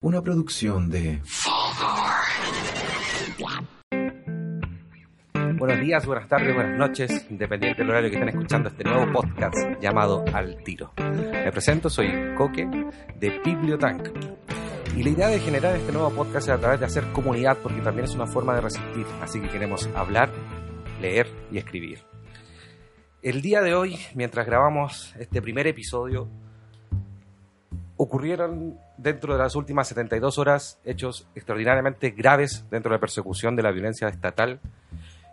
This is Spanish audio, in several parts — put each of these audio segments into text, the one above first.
Una producción de... Buenos días, buenas tardes, buenas noches, independiente del horario que estén escuchando este nuevo podcast llamado Al Tiro. Me presento, soy Coque de Bibliotank. Y la idea de generar este nuevo podcast es a través de hacer comunidad, porque también es una forma de resistir. Así que queremos hablar, leer y escribir. El día de hoy, mientras grabamos este primer episodio, ocurrieron dentro de las últimas 72 horas hechos extraordinariamente graves dentro de la persecución de la violencia estatal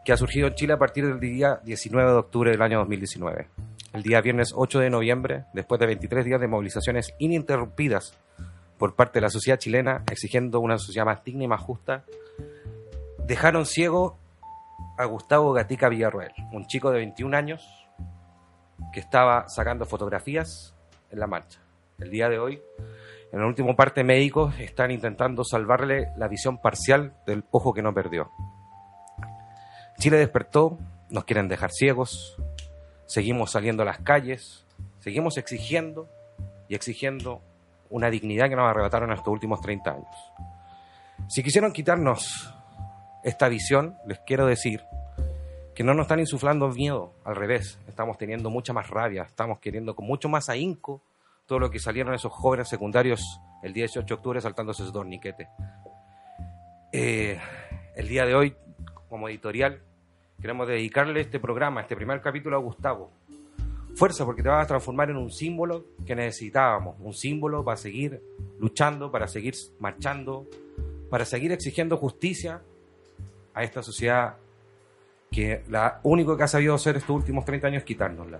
que ha surgido en Chile a partir del día 19 de octubre del año 2019. El día viernes 8 de noviembre, después de 23 días de movilizaciones ininterrumpidas por parte de la sociedad chilena exigiendo una sociedad más digna y más justa, dejaron ciego a Gustavo Gatica Villarroel, un chico de 21 años que estaba sacando fotografías en la marcha. El día de hoy, en el último parte médicos están intentando salvarle la visión parcial del ojo que no perdió. Chile despertó, nos quieren dejar ciegos, seguimos saliendo a las calles, seguimos exigiendo y exigiendo una dignidad que nos arrebataron en estos últimos 30 años. Si quisieron quitarnos esta visión, les quiero decir que no nos están insuflando miedo, al revés, estamos teniendo mucha más rabia, estamos queriendo con mucho más ahínco todo lo que salieron esos jóvenes secundarios el 18 de octubre saltándose esos torniquetes. Eh, el día de hoy, como editorial, queremos dedicarle este programa, este primer capítulo a Gustavo. Fuerza, porque te vas a transformar en un símbolo que necesitábamos, un símbolo para seguir luchando, para seguir marchando, para seguir exigiendo justicia a esta sociedad que lo único que ha sabido hacer estos últimos 30 años es quitárnosla.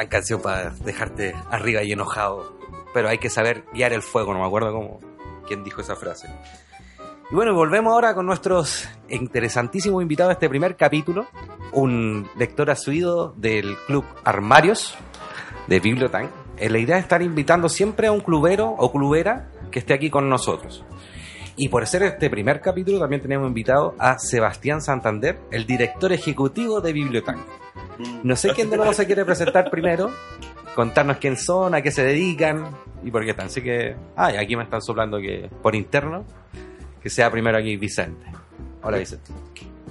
gran canción para dejarte arriba y enojado. Pero hay que saber guiar el fuego, no me acuerdo cómo, quién dijo esa frase. Y bueno, volvemos ahora con nuestros interesantísimos invitados a este primer capítulo. Un lector asiduo del club Armarios de Bibliotank. Eh, La idea es estar invitando siempre a un clubero o clubera que esté aquí con nosotros. Y por ser este primer capítulo también tenemos invitado a Sebastián Santander, el director ejecutivo de Bibliotank. No sé quién de los dos se quiere presentar primero, contarnos quién son, a qué se dedican y por qué están. Así que, ah, y aquí me están soplando que por interno, que sea primero aquí Vicente. Hola Vicente.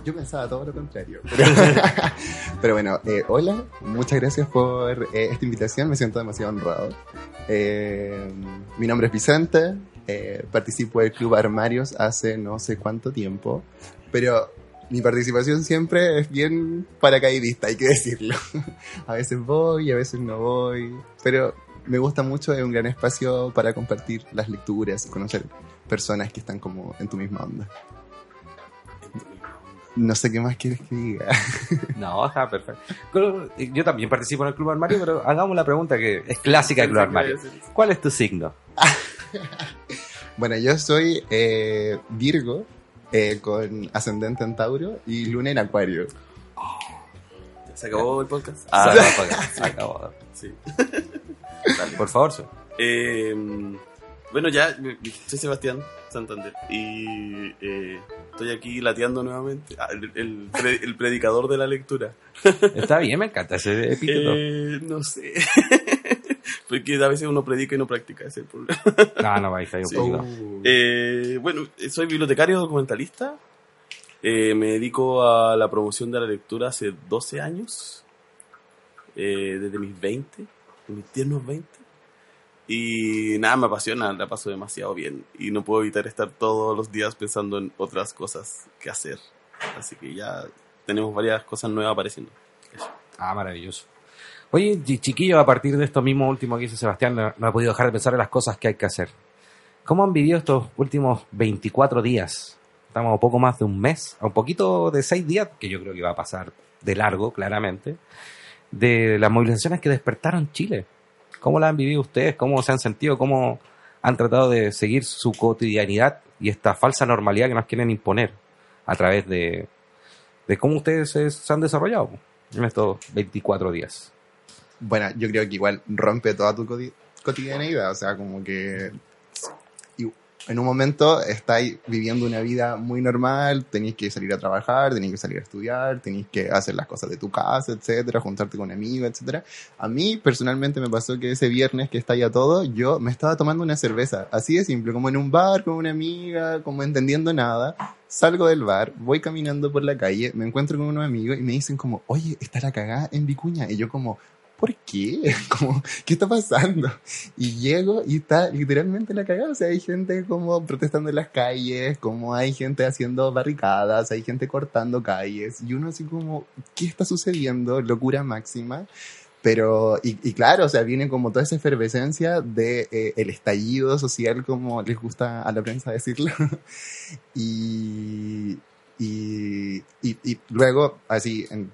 Yo pensaba todo lo contrario. Pero, pero bueno, eh, hola, muchas gracias por eh, esta invitación, me siento demasiado honrado. Eh, mi nombre es Vicente, participo del Club Armarios hace no sé cuánto tiempo, pero mi participación siempre es bien paracaidista, hay que decirlo. A veces voy, a veces no voy, pero me gusta mucho, es un gran espacio para compartir las lecturas, conocer personas que están como en tu misma onda. No sé qué más quieres que diga. No, está perfecto. Yo también participo en el Club Armario, pero hagamos la pregunta que es clásica del Club Armario. ¿Cuál es tu signo? Bueno, yo soy eh, Virgo, eh, con ascendente en Tauro y luna en Acuario. ¿Se acabó el podcast? Ah, no, pues, se acabó. Sí. Por favor, Eh, bueno, ya, soy Sebastián Santander y eh, estoy aquí lateando nuevamente. Ah, el, el pre- el predicador de la lectura. Está bien, me encanta ese epíteto. Eh, no sé. Porque a veces uno predica y no practica, ese es el problema. No, no, ahí fue un Sí. poquito. Eh, bueno, soy bibliotecario documentalista. Eh, me dedico a la promoción de la lectura hace 12 años. Eh, desde mis 20, de mis tiernos 20. Y nada, me apasiona, la paso demasiado bien. Y no puedo evitar estar todos los días pensando en otras cosas que hacer. Así que ya tenemos varias cosas nuevas apareciendo. Ah, maravilloso. Oye, chi- chiquillo, a partir de esto mismo último que dice Sebastián, no, no he podido dejar de pensar en las cosas que hay que hacer. ¿Cómo han vivido estos últimos 24 días estamos a poco más de un mes, a un poquito de seis días, que yo creo que va a pasar de largo, claramente, de las movilizaciones que despertaron Chile. ¿Cómo la han vivido ustedes? ¿Cómo se han sentido? ¿Cómo han tratado de seguir su cotidianidad y esta falsa normalidad que nos quieren imponer a través de, de cómo ustedes se han desarrollado en estos 24 días? Bueno, yo creo que igual rompe toda tu coti- cotidianeidad, o sea, como que en un momento estáis viviendo una vida muy normal, tenéis que salir a trabajar, tenéis que salir a estudiar, tenéis que hacer las cosas de tu casa, etcétera, juntarte con amigos, etcétera. A mí personalmente me pasó que ese viernes que está ya todo, yo me estaba tomando una cerveza, así de simple, como en un bar con una amiga, como entendiendo nada. Salgo del bar, voy caminando por la calle, me encuentro con unos amigos y me dicen como, oye, está la cagada en Vicuña. Y yo como, ¿por qué? Como, ¿qué está pasando? Y llego y está literalmente la cagada. O sea, hay gente como protestando en las calles, como hay gente haciendo barricadas, hay gente cortando calles. Y uno así como, ¿qué está sucediendo? Locura máxima. Pero, y, y claro, o sea, viene como toda esa efervescencia de eh, el estallido social, como les gusta a la prensa decirlo. y, y, y, y luego, así, en,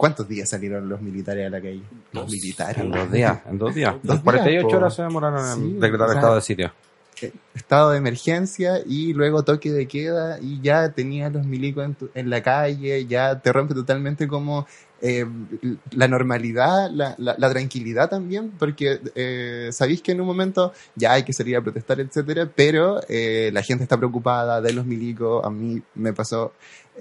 ¿cuántos días salieron los militares a la calle? Los Dos. militares. En dos días, en dos días. Dos días, 48 po. horas se demoraron en Sí, decretar o sea, estado de sitio. eh, estado de emergencia y luego toque de queda y ya tenías los milicos en, tu- en la calle, ya te rompe totalmente como eh, la normalidad, la, la, la tranquilidad también, porque eh, sabéis que en un momento ya hay que salir a protestar, etcétera, pero eh, la gente está preocupada de los milicos. A mí me pasó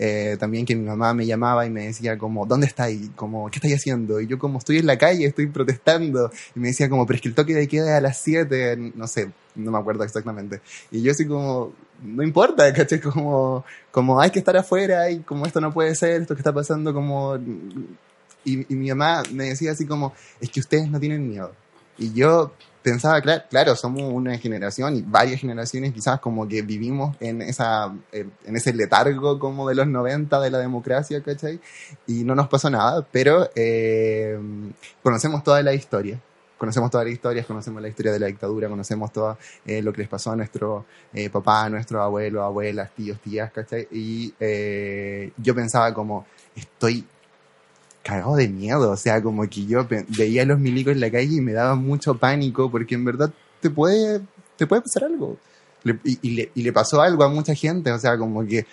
eh, también que mi mamá me llamaba y me decía como, ¿dónde estáis? Como, ¿qué estáis haciendo? Y yo como, estoy en la calle, estoy protestando. Y me decía como, pero es que el toque de queda a las 7, no sé, no me acuerdo exactamente. Y yo así como, no importa, ¿cachai? Como, como hay que estar afuera y como esto no puede ser, esto que está pasando como... Y mi mamá me decía así como, es que ustedes no tienen miedo. Y yo pensaba, claro, somos una generación y varias generaciones quizás como que vivimos en esa eh, en ese letargo como de los 90 de la democracia, ¿cachai? Y no nos pasó nada, pero eh, conocemos toda la historia. Conocemos todas las historias, conocemos la historia de la dictadura, conocemos todo eh, lo que les pasó a nuestro eh, papá, nuestro abuelo, abuelas, tíos, tías, ¿cachai? Y yo pensaba como, estoy cagado de miedo, o sea, como que yo veía a los milicos en la calle y me daba mucho pánico porque en verdad te puede, te puede pasar algo. Le- y, y le, y le pasó algo a mucha gente, o sea, como que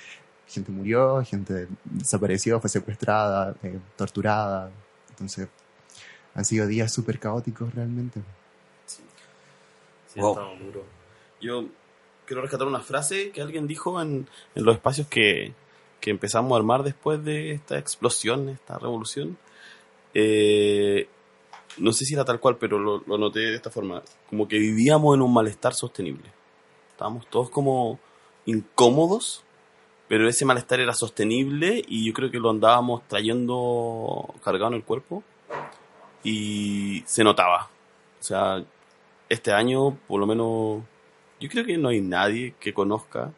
gente murió, gente desapareció, fue secuestrada, eh, torturada. Entonces, han sido días súper caóticos realmente. Sí, Wow. duro. Yo quiero rescatar una frase que alguien dijo en, en los espacios que, que empezamos a armar después de esta explosión, esta revolución. Eh, no sé si era tal cual, pero lo, lo noté de esta forma. Como que vivíamos en un malestar sostenible. Estábamos todos como incómodos, pero ese malestar era sostenible y yo creo que lo andábamos trayendo cargado en el cuerpo y se notaba. O sea, este año, por lo menos, yo creo que no hay nadie que conozca,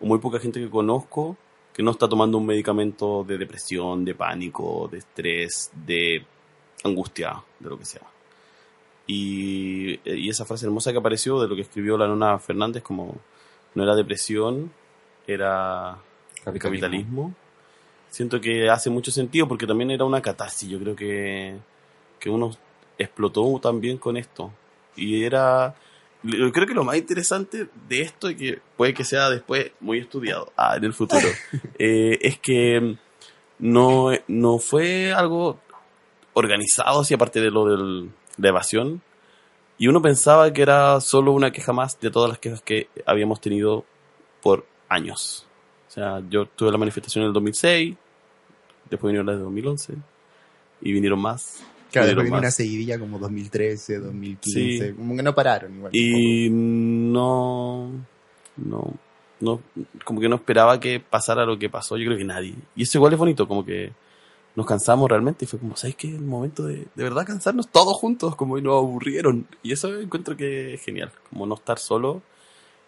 o muy poca gente que conozco, que no está tomando un medicamento de depresión, de pánico, de estrés, de angustia, de lo que sea. Y, y esa frase hermosa que apareció de lo que escribió la nona Fernández, como no era depresión, era capitalismo. Siento que hace mucho sentido porque también era una catarsis. Yo creo que, que uno explotó también con esto. Y era. Yo creo que lo más interesante de esto, y que puede que sea después muy estudiado ah, en el futuro, eh, es que no, no fue algo organizado, así aparte de lo de la evasión. Y uno pensaba que era solo una queja más de todas las quejas que habíamos tenido por años. O sea, yo tuve la manifestación en el 2006, después vinieron las de 2011, y vinieron más. Claro, más. una seguidilla como 2013, 2015, Sí. como que no pararon igual. Y no, no, no, como que no esperaba que pasara lo que pasó, yo creo que nadie. Y eso igual es bonito, como que nos cansamos realmente y fue como, ¿sabes qué? El momento de, de verdad cansarnos todos juntos, como y nos aburrieron. Y eso encuentro que es genial, como no estar solo,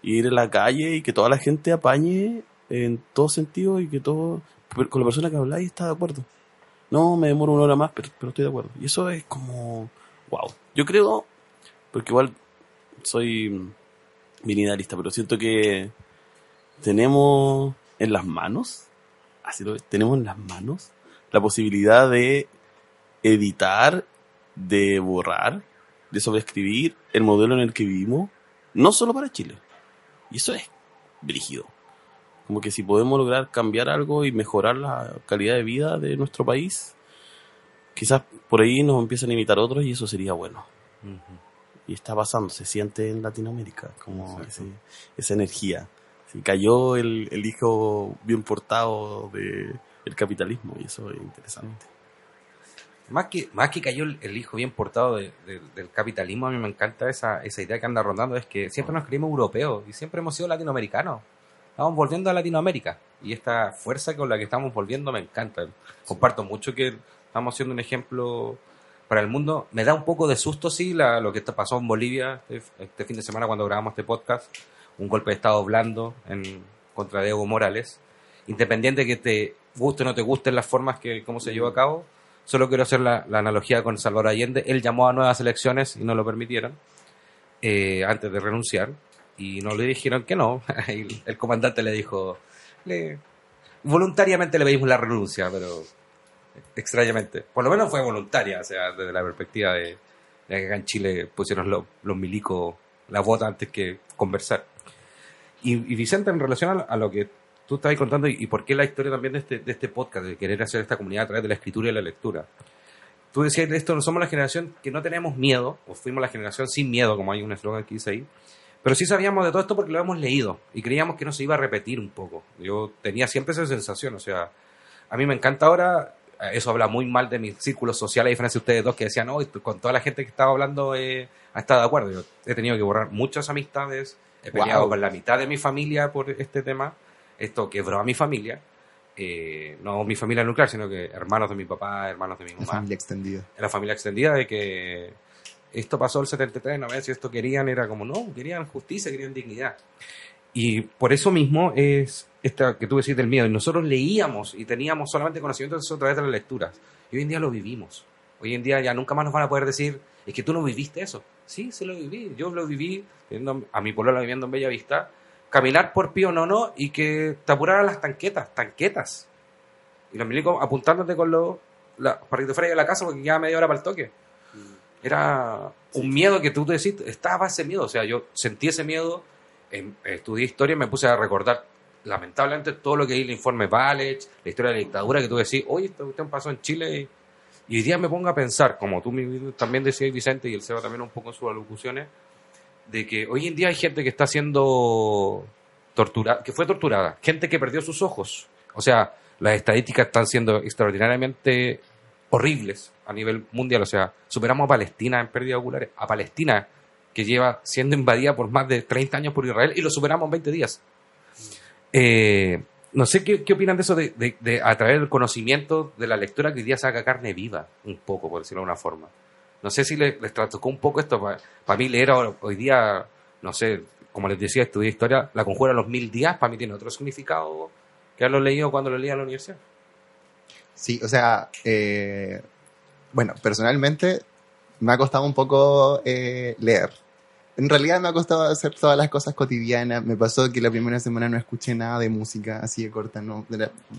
ir en la calle y que toda la gente apañe en todo sentido y que todo, con la persona que habláis está de acuerdo. No, me demoro una hora más, pero, estoy de acuerdo. Y eso es como, wow. Yo creo, porque igual soy bien idealista, pero siento que, tenemos en las manos, así lo ves, tenemos en las manos la posibilidad de editar, de borrar, de sobreescribir el modelo en el que vivimos, no solo para Chile. Y eso es brígido. Como que si podemos lograr cambiar algo y mejorar la calidad de vida de nuestro país, quizás por ahí nos empiezan a imitar otros y eso sería bueno. Y está pasando, se siente en Latinoamérica, como ese- esa energía. Sí, cayó el, el hijo bien portado de el capitalismo y eso es interesante. Más que, más que cayó el, el hijo bien portado de- de- del capitalismo, a mí me encanta esa, esa idea que anda rondando, es que siempre nos creímos europeos y siempre hemos sido latinoamericanos. Estamos volviendo a Latinoamérica y esta fuerza con la que estamos volviendo me encanta. Comparto mucho que estamos siendo un ejemplo para el mundo. Me da un poco de susto, sí, la- lo que está- pasó en Bolivia este, este fin de semana cuando grabamos este podcast. Un golpe de Estado blando en, contra de Evo Morales. Independiente que te guste o no te gusten las formas que cómo se llevó a cabo, Solo quiero hacer la, la analogía con Salvador Allende. Él llamó a nuevas elecciones y no lo permitieron eh, antes de renunciar. Y no le dijeron que no. Y el comandante le dijo, le- voluntariamente le pedimos la renuncia, pero extrañamente. Por lo menos fue voluntaria, o sea, desde la perspectiva de, de que acá en Chile pusieron los, los milicos la vota antes que conversar. Y, y Vicente, en relación a, a lo que tú estabas contando y, y por qué la historia también de este, de este podcast, de querer hacer esta comunidad a través de la escritura y la lectura. Tú decías, esto somos la generación que no tenemos miedo, o fuimos la generación sin miedo, como hay un eslogan que dice ahí, pero sí sabíamos de todo esto porque lo hemos leído y creíamos que no se iba a repetir un poco. Yo tenía siempre esa sensación, o sea, a mí me encanta ahora, eso habla muy mal de mis círculos sociales, a diferencia de ustedes dos que decían, no, con toda la gente que estaba hablando eh, ha estado de acuerdo. Yo he tenido que borrar muchas amistades, he peleado Wow. con la mitad de mi familia por este tema, esto quebró a mi familia, eh, no mi familia nuclear, sino que hermanos de mi papá, hermanos de mi La mamá familia extendida. en la familia extendida de que esto pasó el 73, no ver si esto querían, era como, no, querían justicia, querían dignidad. Y por eso mismo es esta que tú decís del miedo. Y nosotros leíamos y teníamos solamente conocimiento de eso a través de las lecturas. Y hoy en día lo vivimos. Hoy en día ya nunca más nos van a poder decir, es que tú no viviste eso. Sí, sí lo viví. Yo lo viví a mi pueblo viviendo en Bellavista, caminar por Pío Nono y que te apuraran las tanquetas, tanquetas. Y los milicos apuntándote con los la, fueras a la casa porque quedaba media hora para el toque. Era un miedo que tú te decís, estaba ese miedo. O sea, yo sentí ese miedo, em- estudié historia y me puse a recordar, lamentablemente, todo lo que hay el informe Valech, la historia de la dictadura, que tú decís, oye, esta cuestión pasó en Chile. Y, y hoy día me pongo a pensar, como tú también decías, Vicente, y el Seba también un poco en sus alocuciones, de que hoy en día hay gente que está siendo torturada, que fue torturada, gente que perdió sus ojos. O sea, las estadísticas están siendo extraordinariamente horribles a nivel mundial. O sea, superamos a Palestina en pérdidas oculares, a Palestina, que lleva siendo invadida por más de 30 años por Israel, y lo superamos en 20 días. Eh, no sé qué, opinan de eso, de, a través del conocimiento de la lectura que hoy día saca carne viva, un poco, por decirlo de una forma. No sé si les, les un poco esto. Para mí leer hoy día, no sé, como les decía, estudié historia, la conjura a los mil días, para mí tiene otro significado que haberlo leído cuando lo leía en la universidad. Sí, o sea, eh, bueno, personalmente me ha costado un poco eh, leer. En realidad me ha costado hacer todas las cosas cotidianas. Me pasó que la primera semana no escuché nada de música así de corta. No,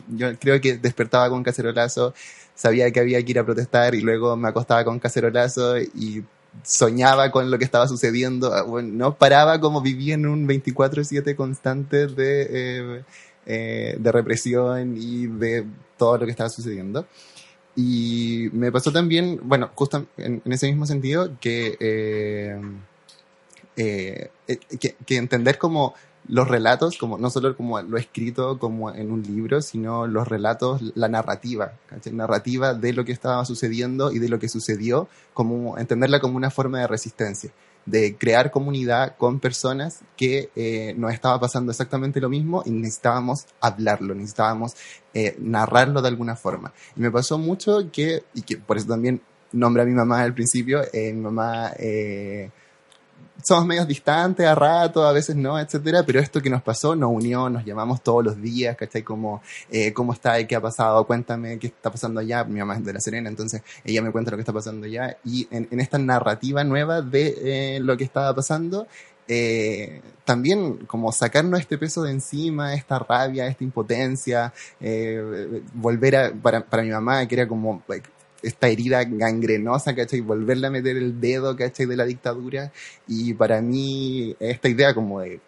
yo creo que despertaba con cacerolazo, sabía que había que ir a protestar y luego me acostaba con cacerolazo y soñaba con lo que estaba sucediendo. Ah, no paraba como vivía en un 24/7 constante de, eh, eh, de represión y de todo lo que estaba sucediendo. Y me pasó también, bueno, justo en, ese mismo sentido, que, eh, eh, que, que entender como los relatos, como no solo como lo escrito como en un libro, sino los relatos, la narrativa, ¿cachai? narrativa de lo que estaba sucediendo y de lo que sucedió, como entenderla como una forma de resistencia, de crear comunidad con personas que eh, nos estaba pasando exactamente lo mismo y necesitábamos hablarlo, necesitábamos eh, narrarlo de alguna forma. Y me pasó mucho que, y que por eso también nombré a mi mamá al principio, eh, mi mamá... Eh, somos medios distantes a rato, a veces no, etcétera, pero esto que nos pasó nos unió, nos llamamos todos los días, ¿cachai? Como, eh, ¿cómo está? ¿Qué ha pasado? Cuéntame qué está pasando allá. Mi mamá es de La Serena, entonces ella me cuenta lo que está pasando allá. Y en, esta narrativa nueva de eh, lo que estaba pasando, eh, también como sacarnos este peso de encima, esta rabia, esta impotencia, eh, volver a, para, para mi mamá, que era como esta herida gangrenosa, ¿cachai? Volverle a meter el dedo, ¿cachai? De la dictadura. Y para mí, esta idea como de,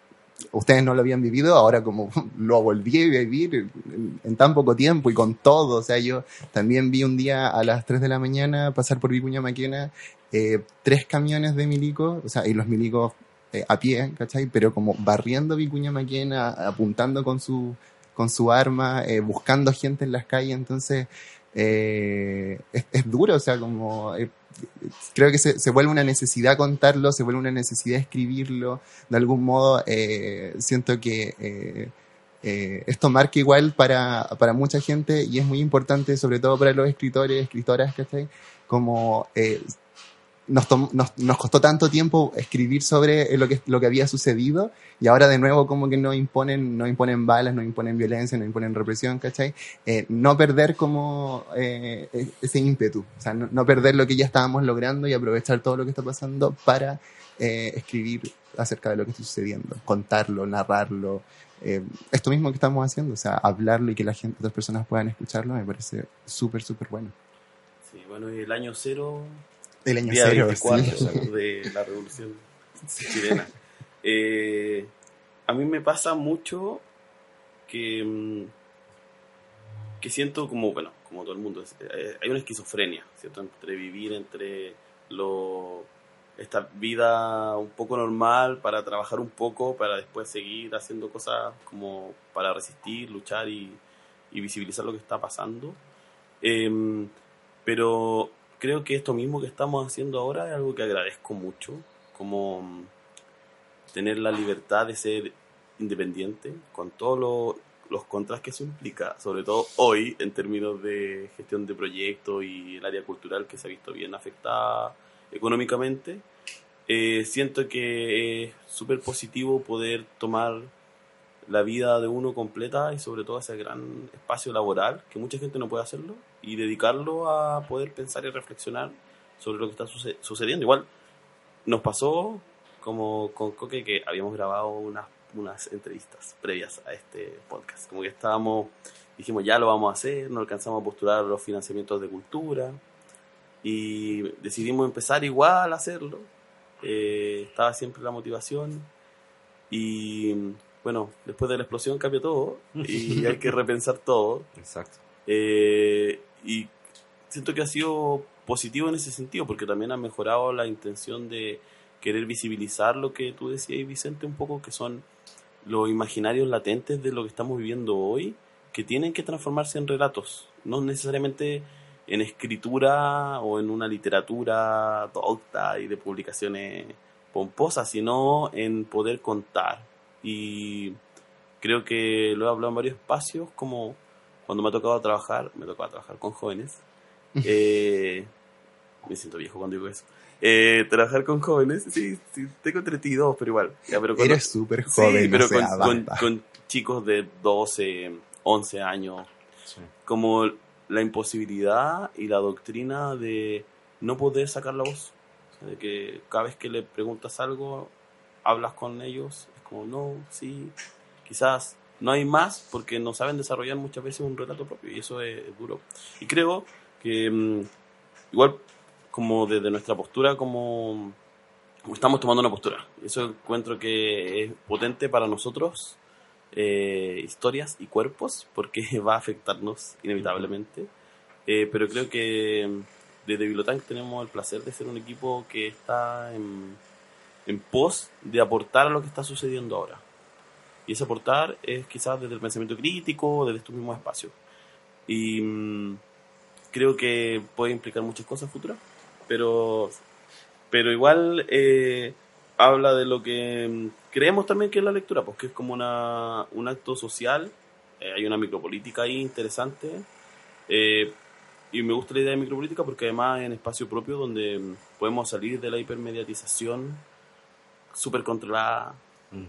ustedes no lo habían vivido, ahora como lo volví a vivir en, tan poco tiempo y con todo. O sea, yo también vi un día a las 3 de la mañana pasar por Vicuña Maquena eh, tres camiones de milicos, o sea, y los milicos eh, a pie, ¿cachai? Pero como barriendo Vicuña Maquena, apuntando con su, con su arma, eh, buscando gente en las calles, entonces eh, es, es duro, o sea, como eh, creo que se, se vuelve una necesidad contarlo, se vuelve una necesidad escribirlo, de algún modo eh, siento que esto marca igual para, para mucha gente y es muy importante, sobre todo para los escritores, escritoras, ¿cachai? Como nos, nos, costó tanto tiempo escribir sobre eh, lo que, lo que había sucedido y ahora de nuevo como que nos imponen, nos imponen balas, nos imponen violencia, nos imponen represión, ¿cachai? Eh, no perder como eh, e- ese ímpetu, o sea, no, no perder lo que ya estábamos logrando y aprovechar todo lo que está pasando para eh, escribir acerca de lo que está sucediendo, contarlo, narrarlo, esto mismo que estamos haciendo, o sea, hablarlo y que la gente, otras personas puedan escucharlo, me parece súper, súper bueno. Sí, bueno, y el año cero, El año día cero, 24 sí. de la revolución chilena. Eh, a mí me pasa mucho que, mm, que siento como, bueno, como todo el mundo, eh, hay una esquizofrenia, ¿cierto? Entre vivir entre lo, esta vida un poco normal para trabajar un poco, para después seguir haciendo cosas como para resistir, luchar y, y visibilizar lo que está pasando. Em, pero creo que esto mismo que estamos haciendo ahora es algo que agradezco mucho, como mm, tener la libertad de ser independiente con todos lo- los contras que eso implica, sobre todo hoy en términos de gestión de proyectos y el área cultural que se ha visto bien afectada económicamente. Eh, siento que es súper positivo poder tomar la vida de uno completa y sobre todo ese gran espacio laboral, que mucha gente no puede hacerlo, y dedicarlo a poder pensar y reflexionar sobre lo que está suce- sucediendo. Igual nos pasó como con Coque que habíamos grabado unas, unas entrevistas previas a este podcast, como que estábamos, dijimos ya lo vamos a hacer, no alcanzamos a postular los financiamientos de cultura y decidimos empezar igual a hacerlo. Eh, estaba siempre la motivación y bueno, después de la explosión cambió todo y hay que repensar todo. Exacto. Eh, y siento que ha sido positivo en ese sentido, porque también ha mejorado la intención de querer visibilizar lo que tú decías, Vicente, un poco, que son los imaginarios latentes de lo que estamos viviendo hoy, que tienen que transformarse en relatos, no necesariamente en escritura o en una literatura docta y de publicaciones pomposas, sino en poder contar. Y creo que lo he hablado en varios espacios, como cuando me ha tocado trabajar, me ha tocado trabajar con jóvenes. Eh, me siento viejo cuando digo eso. Eh, trabajar con jóvenes, sí, sí, tengo 32, pero igual. Ya, pero cuando- Eres súper Sí, joven, pero o sea, con, con- con chicos de 12, 11 años, Sí. como la imposibilidad y la doctrina de no poder sacar la voz. O sea, de que cada vez que le preguntas algo, hablas con ellos, es como, no, sí, quizás no hay más porque no saben desarrollar muchas veces un relato propio y eso es, duro. Y creo que mm, igual como desde nuestra postura como como estamos tomando una postura. Eso encuentro que es potente para nosotros, eh, historias y cuerpos, porque va a afectarnos inevitablemente. Eh, pero creo que mm, desde Bibliotank tenemos el placer de ser un equipo que está en, en pos de aportar a lo que está sucediendo ahora. Y ese aportar es quizás desde el pensamiento crítico, desde estos mismos espacios. Y mm, creo que puede implicar muchas cosas futuras, pero pero igual eh, habla de lo que mm, creemos también que es la lectura, pues que es como una, un acto social, eh, hay una micropolítica ahí interesante, eh, y me gusta la idea de micropolítica porque además es en espacio propio donde mm, podemos salir de la hipermediatización súper controlada,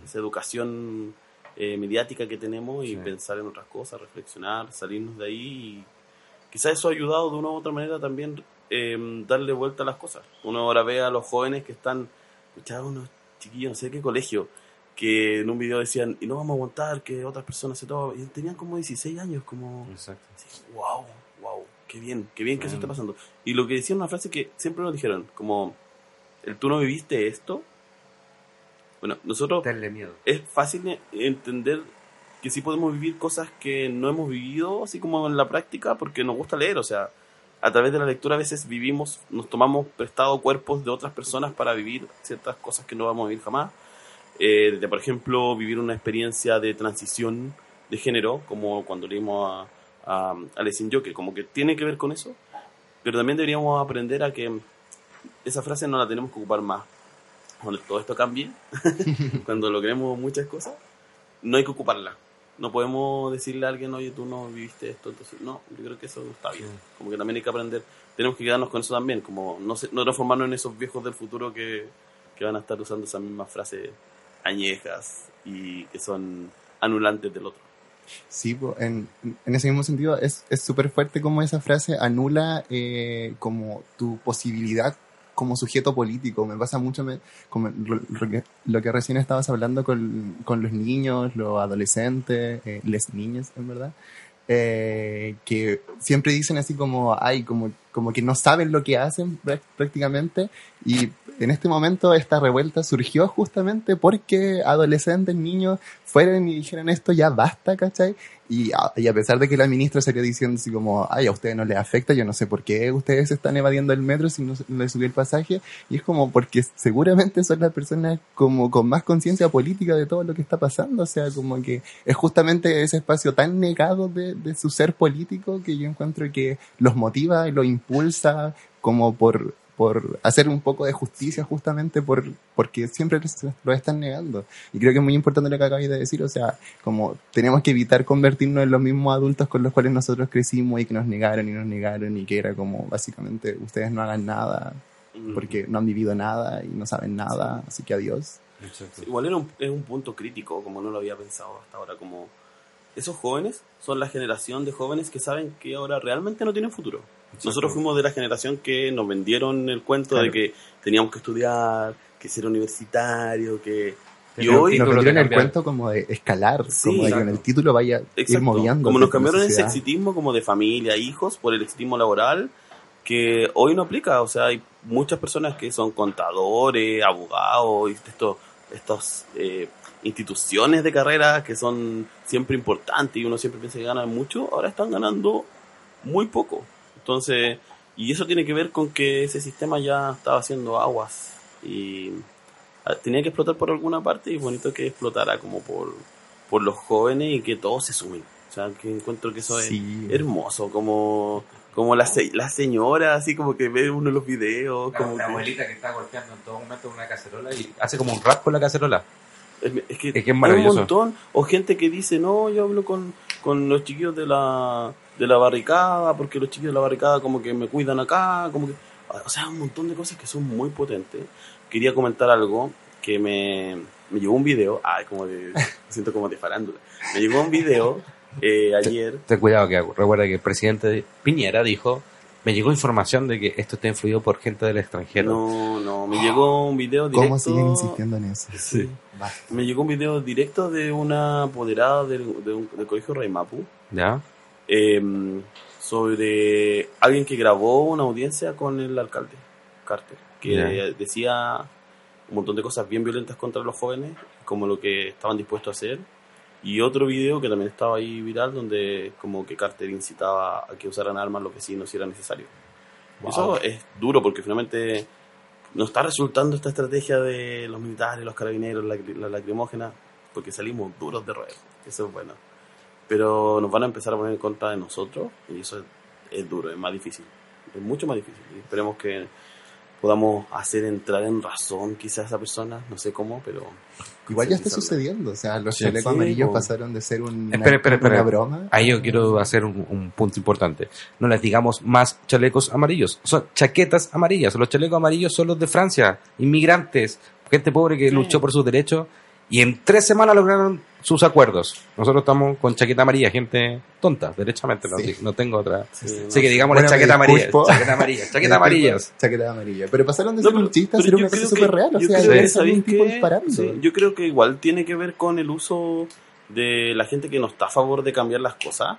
esa educación eh, mediática que tenemos y Sí. pensar en otras cosas, reflexionar, salirnos de ahí y quizás eso ha ayudado de una u otra manera también eh, darle vuelta a las cosas. Uno ahora ve a los jóvenes que están, "Pucha, uno chiquillos, no sé qué colegio, que en un video decían, y no vamos a aguantar que otras personas se tomen. Y tenían como 16 años, como, Exacto. así, wow, wow, qué bien, qué bien que eso esté pasando. Y lo que decían una frase que siempre nos dijeron, como, el tú no viviste esto. Bueno, nosotros miedo. es fácil entender que sí podemos vivir cosas que no hemos vivido, así como en la práctica, porque nos gusta leer. O sea, a través de la lectura a veces vivimos, nos tomamos prestado cuerpos de otras personas para vivir ciertas cosas que no vamos a vivir jamás. Eh, de, por ejemplo, vivir una experiencia de transición de género, como cuando leímos a, a Alessio Joker, como que tiene que ver con eso. Pero también deberíamos aprender a que esa frase no la tenemos que ocupar más. Cuando todo esto cambie, cuando logremos muchas cosas, no hay que ocuparla. No podemos decirle a alguien, oye, tú no viviste esto, entonces no, yo creo que eso no está bien. Como que también hay que aprender, tenemos que quedarnos con eso también, como no, se- no transformarnos en esos viejos del futuro que, que van a estar usando esas mismas frases añejas y que son anulantes del otro. Sí, en, en ese mismo sentido es es súper fuerte como esa frase anula eh, como tu posibilidad como sujeto político. Me pasa mucho lo, que, recién estabas hablando con, con los niños, los adolescentes, eh, les niñas, en verdad, eh, que siempre dicen así como, ay, como, como que no saben lo que hacen prá- prácticamente. Y en este momento esta revuelta surgió justamente porque adolescentes, niños, fueron y dijeron esto ya basta, ¿cachai? Y a, y a pesar de que la ministra salió diciendo así como, ay, a ustedes no les afecta, yo no sé por qué ustedes están evadiendo el metro si no se- les subió el pasaje, y es como porque seguramente son las personas como con más conciencia política de todo lo que está pasando, o sea, como que es justamente ese espacio tan negado de, de su ser político que yo encuentro que los motiva y los impulsa como por por hacer un poco de justicia justamente por porque siempre los- lo están negando. Y creo que es muy importante lo que acabáis de decir o sea como tenemos que evitar convertirnos en los mismos adultos con los cuales nosotros crecimos y que nos negaron y nos negaron y que era como básicamente ustedes no hagan nada porque no han vivido nada y no saben nada así que adiós Exacto. Igual era un, es un punto crítico, como no lo había pensado hasta ahora, como esos jóvenes son la generación de jóvenes que saben que ahora realmente no tienen futuro. Nosotros fuimos de la generación que nos vendieron el cuento de que teníamos que estudiar, que ser universitario, que... Y hoy, nos vendieron el cuento como de escalar Sí, como de que exacto. el título vaya ir moviendo Como nos cambiaron ese exitismo como de familia, hijos, por el exitismo laboral, que hoy no aplica. O sea, hay muchas personas que son contadores, abogados, y estos, estos eh, instituciones de carrera que son siempre importantes y uno siempre piensa que ganan mucho, ahora están ganando muy poco. Entonces, y eso tiene que ver con que ese sistema ya estaba haciendo aguas y ah, tenía que explotar por alguna parte y es bonito que explotara como por, por los jóvenes y que todos se sumen. O sea, que encuentro que eso Sí. es hermoso, como, como la, se- la señora, así como que ve uno los videos, La, como la que- abuelita que está golpeando en todo momento una cacerola y hace como un rap con la cacerola. Es, que Es que es hay un maravilloso. montón. O gente que dice, no, yo hablo con, con los chiquillos de la, de la barricada, porque los chiquillos de la barricada como que me cuidan acá, como que... O sea, un montón de cosas que son muy potentes. Quería comentar algo que me, me llegó un video, ay, como de, me siento como de farándula. Me llegó un video eh, ayer, Ten cuidado que recuerda que el presidente Piñera dijo, me llegó información de que esto está influido por gente del extranjero. no, no, me llegó un video directo... ¿Cómo siguen insistiendo en eso? Sí. Me llegó un video directo de una apoderada del, de un, del colegio Raimapu. ¿Ya? eh, sobre alguien que grabó una audiencia con el alcalde, Carter, que Ya. decía un montón de cosas bien violentas contra los jóvenes, como lo que estaban dispuestos a hacer. Y otro video que también estaba ahí viral, donde como que Carter incitaba a que usaran armas los vecinos si era necesario. Eso es duro porque finalmente no está resultando esta estrategia de los militares, los carabineros, la, la lacrimógena, porque salimos duros de roer. Eso es bueno. Pero nos van a empezar a poner en contra de nosotros y eso es, es duro, es más difícil. Es mucho más difícil. Y esperemos que podamos hacer entrar en razón quizás a esa persona, no sé cómo, pero... Igual ya está sucediendo, o sea, los Sí, chalecos sí, amarillos pasaron de ser un- una, Espera, espera, espera. una broma. Ahí yo quiero hacer un, un punto importante. No les digamos más chalecos amarillos. Son chaquetas amarillas. Los chalecos amarillos son los de Francia. Inmigrantes. Gente pobre que Sí. luchó por sus derechos. Y en tres semanas lograron sus acuerdos. Nosotros estamos con chaqueta amarilla, gente tonta, derechamente. No, Sí. no tengo otra. Sí, Así que digamos Bueno, la chaqueta amarilla. Chaqueta amarilla. Chaqueta amarillas. Chaqueta amarilla. Pero pasaron de No, ser pero- un chiste a ser una cosa súper real. O sea, creo que, es algún ¿sabéis tipo. Sí, yo creo que igual tiene que ver con el uso de la gente que no está a favor de cambiar las cosas.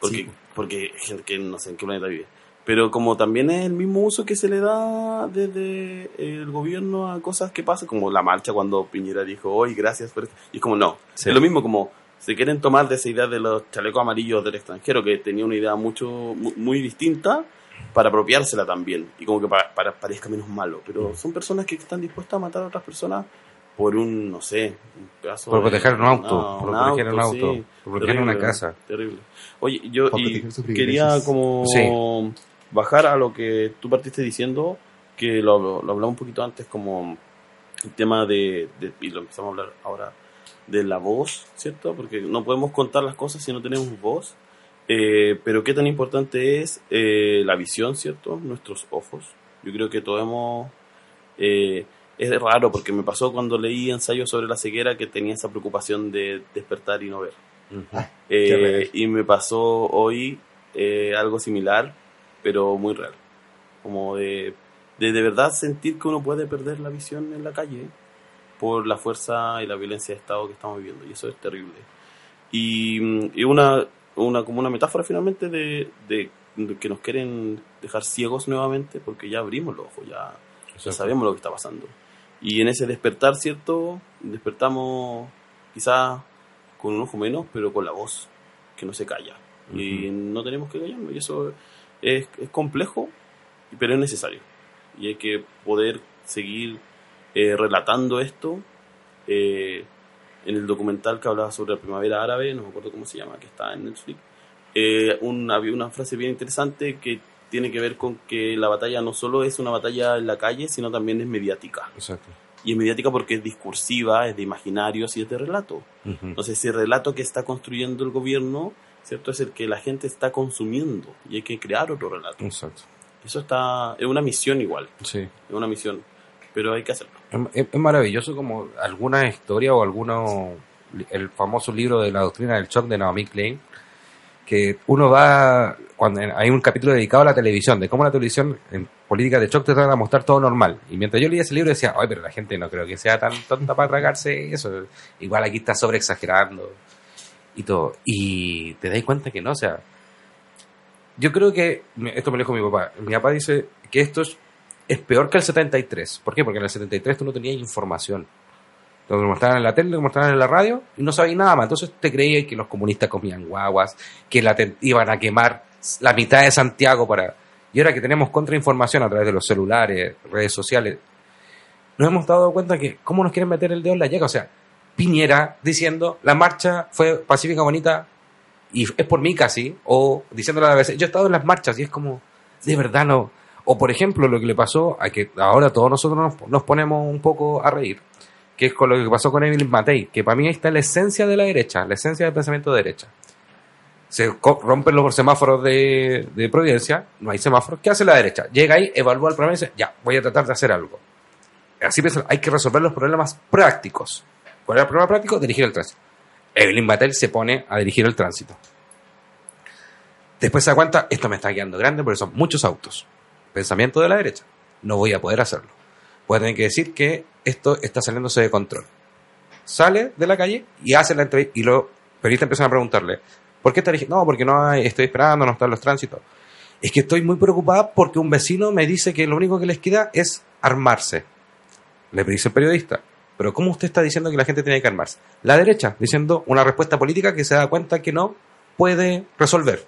Porque, Sí. porque gente que no sé en qué planeta vive. Pero como también es el mismo uso que se le da desde el gobierno a cosas que pasan, como la marcha cuando Piñera dijo, hoy gracias por esto. Y es como, no. Sí. Es lo mismo como se quieren tomar de esa idea de los chalecos amarillos del extranjero, que tenía una idea mucho mu- muy distinta, para apropiársela también. Y como que para, para- parezca menos malo. Pero son personas que están dispuestas a matar a otras personas por un, no sé, un pedazo Por proteger un auto, no, por un proteger un auto, sí. por proteger una Terrible, casa. Terrible. Oye, yo y quería como bajar a lo que tú partiste diciendo, que lo, lo hablamos un poquito antes, como el tema de, de- y lo empezamos a hablar ahora, de la voz, ¿cierto? Porque no podemos contar las cosas si no tenemos voz. Eh, pero qué tan importante es eh, la visión, ¿cierto? Nuestros ojos. Yo creo que todos hemos... eh, es raro porque me pasó cuando leí ensayos sobre la ceguera que tenía esa preocupación de despertar y no ver. Eh, Qué real. y me pasó hoy eh, algo similar, pero muy real. Como de, de de verdad sentir que uno puede perder la visión en la calle por la fuerza y la violencia de Estado que estamos viviendo. Y eso es terrible. Y, y una, una, como una metáfora finalmente de, de- de que nos quieren dejar ciegos nuevamente porque ya abrimos los ojos, ya, ya sabemos lo que está pasando. Y en ese despertar, ¿cierto? Despertamos quizás con un ojo menos, pero con la voz que no se calla. Y no tenemos que callarnos. Y eso es, es complejo, pero es necesario. Y hay que poder seguir eh, relatando esto. eh, en el documental que hablaba sobre la primavera árabe, no me acuerdo cómo se llama, que está en Netflix, eh, un- había una frase bien interesante que tiene que ver con que la batalla no solo es una batalla en la calle, sino también es mediática. Exacto. Y es mediática porque es discursiva, es de imaginarios y es de relato. Ujú. Entonces, ese relato que está construyendo el gobierno, ¿cierto? Es el que la gente está consumiendo y hay que crear otro relato. Exacto. Eso está, es una misión igual, Sí. es una misión, pero hay que hacerlo. Es, es- maravilloso como alguna historia o alguno el famoso libro de la doctrina del shock de Naomi Klein que uno va cuando hay un capítulo dedicado a la televisión de cómo la televisión en política de shock te trata de mostrar todo normal y mientras yo leía ese libro decía ay pero la gente no creo que sea tan tonta para tragarse eso igual aquí está sobre exagerando y todo y te das cuenta que no o sea yo creo que esto me lo dijo mi papá mi papá dice que esto es es peor que el 73. ¿Por qué? Porque en el 73 tú no tenías información. Lo mostraban en la tele, lo mostraban en la radio y no sabías nada más. Entonces te creías que los comunistas comían guaguas, que la iban a quemar la mitad de Santiago para... Y ahora que tenemos contrainformación a través de los celulares, redes sociales, nos hemos dado cuenta que cómo nos quieren meter el dedo en la llaga. O sea, Piñera diciendo la marcha fue pacífica, bonita y es por mí casi, o diciéndole a la BBC, yo he estado en las marchas y es como, de verdad no. O por ejemplo, lo que le pasó a que ahora todos nosotros nos, ponemos un poco a reír, que es con lo que pasó con Evelyn Matei, que para mí ahí está la esencia de la derecha, la esencia del pensamiento de derecha. Se rompen los semáforos de, de Providencia, no hay semáforos, ¿qué hace la derecha? Llega ahí, evalúa el problema y dice, ya, voy a tratar de hacer algo. Así piensa, hay que resolver los problemas prácticos. ¿Cuál es el problema práctico? Dirigir el tránsito. Evelyn Matei se pone a dirigir el tránsito. Después se da cuenta, esto me está quedando grande porque son muchos autos. Pensamiento de la derecha. No voy a poder hacerlo. Voy a tener que decir que esto está saliéndose de control. Sale de la calle y hace la entrevista. Y los periodistas empiezan a preguntarle, ¿por qué está dirigiendo? No, porque no hay, estoy esperando, no están los tránsitos. Es que estoy muy preocupada porque un vecino me dice que lo único que les queda es armarse. Le dice el periodista. Pero ¿cómo usted está diciendo que la gente tiene que armarse? La derecha, diciendo una respuesta política que se da cuenta que no puede resolver.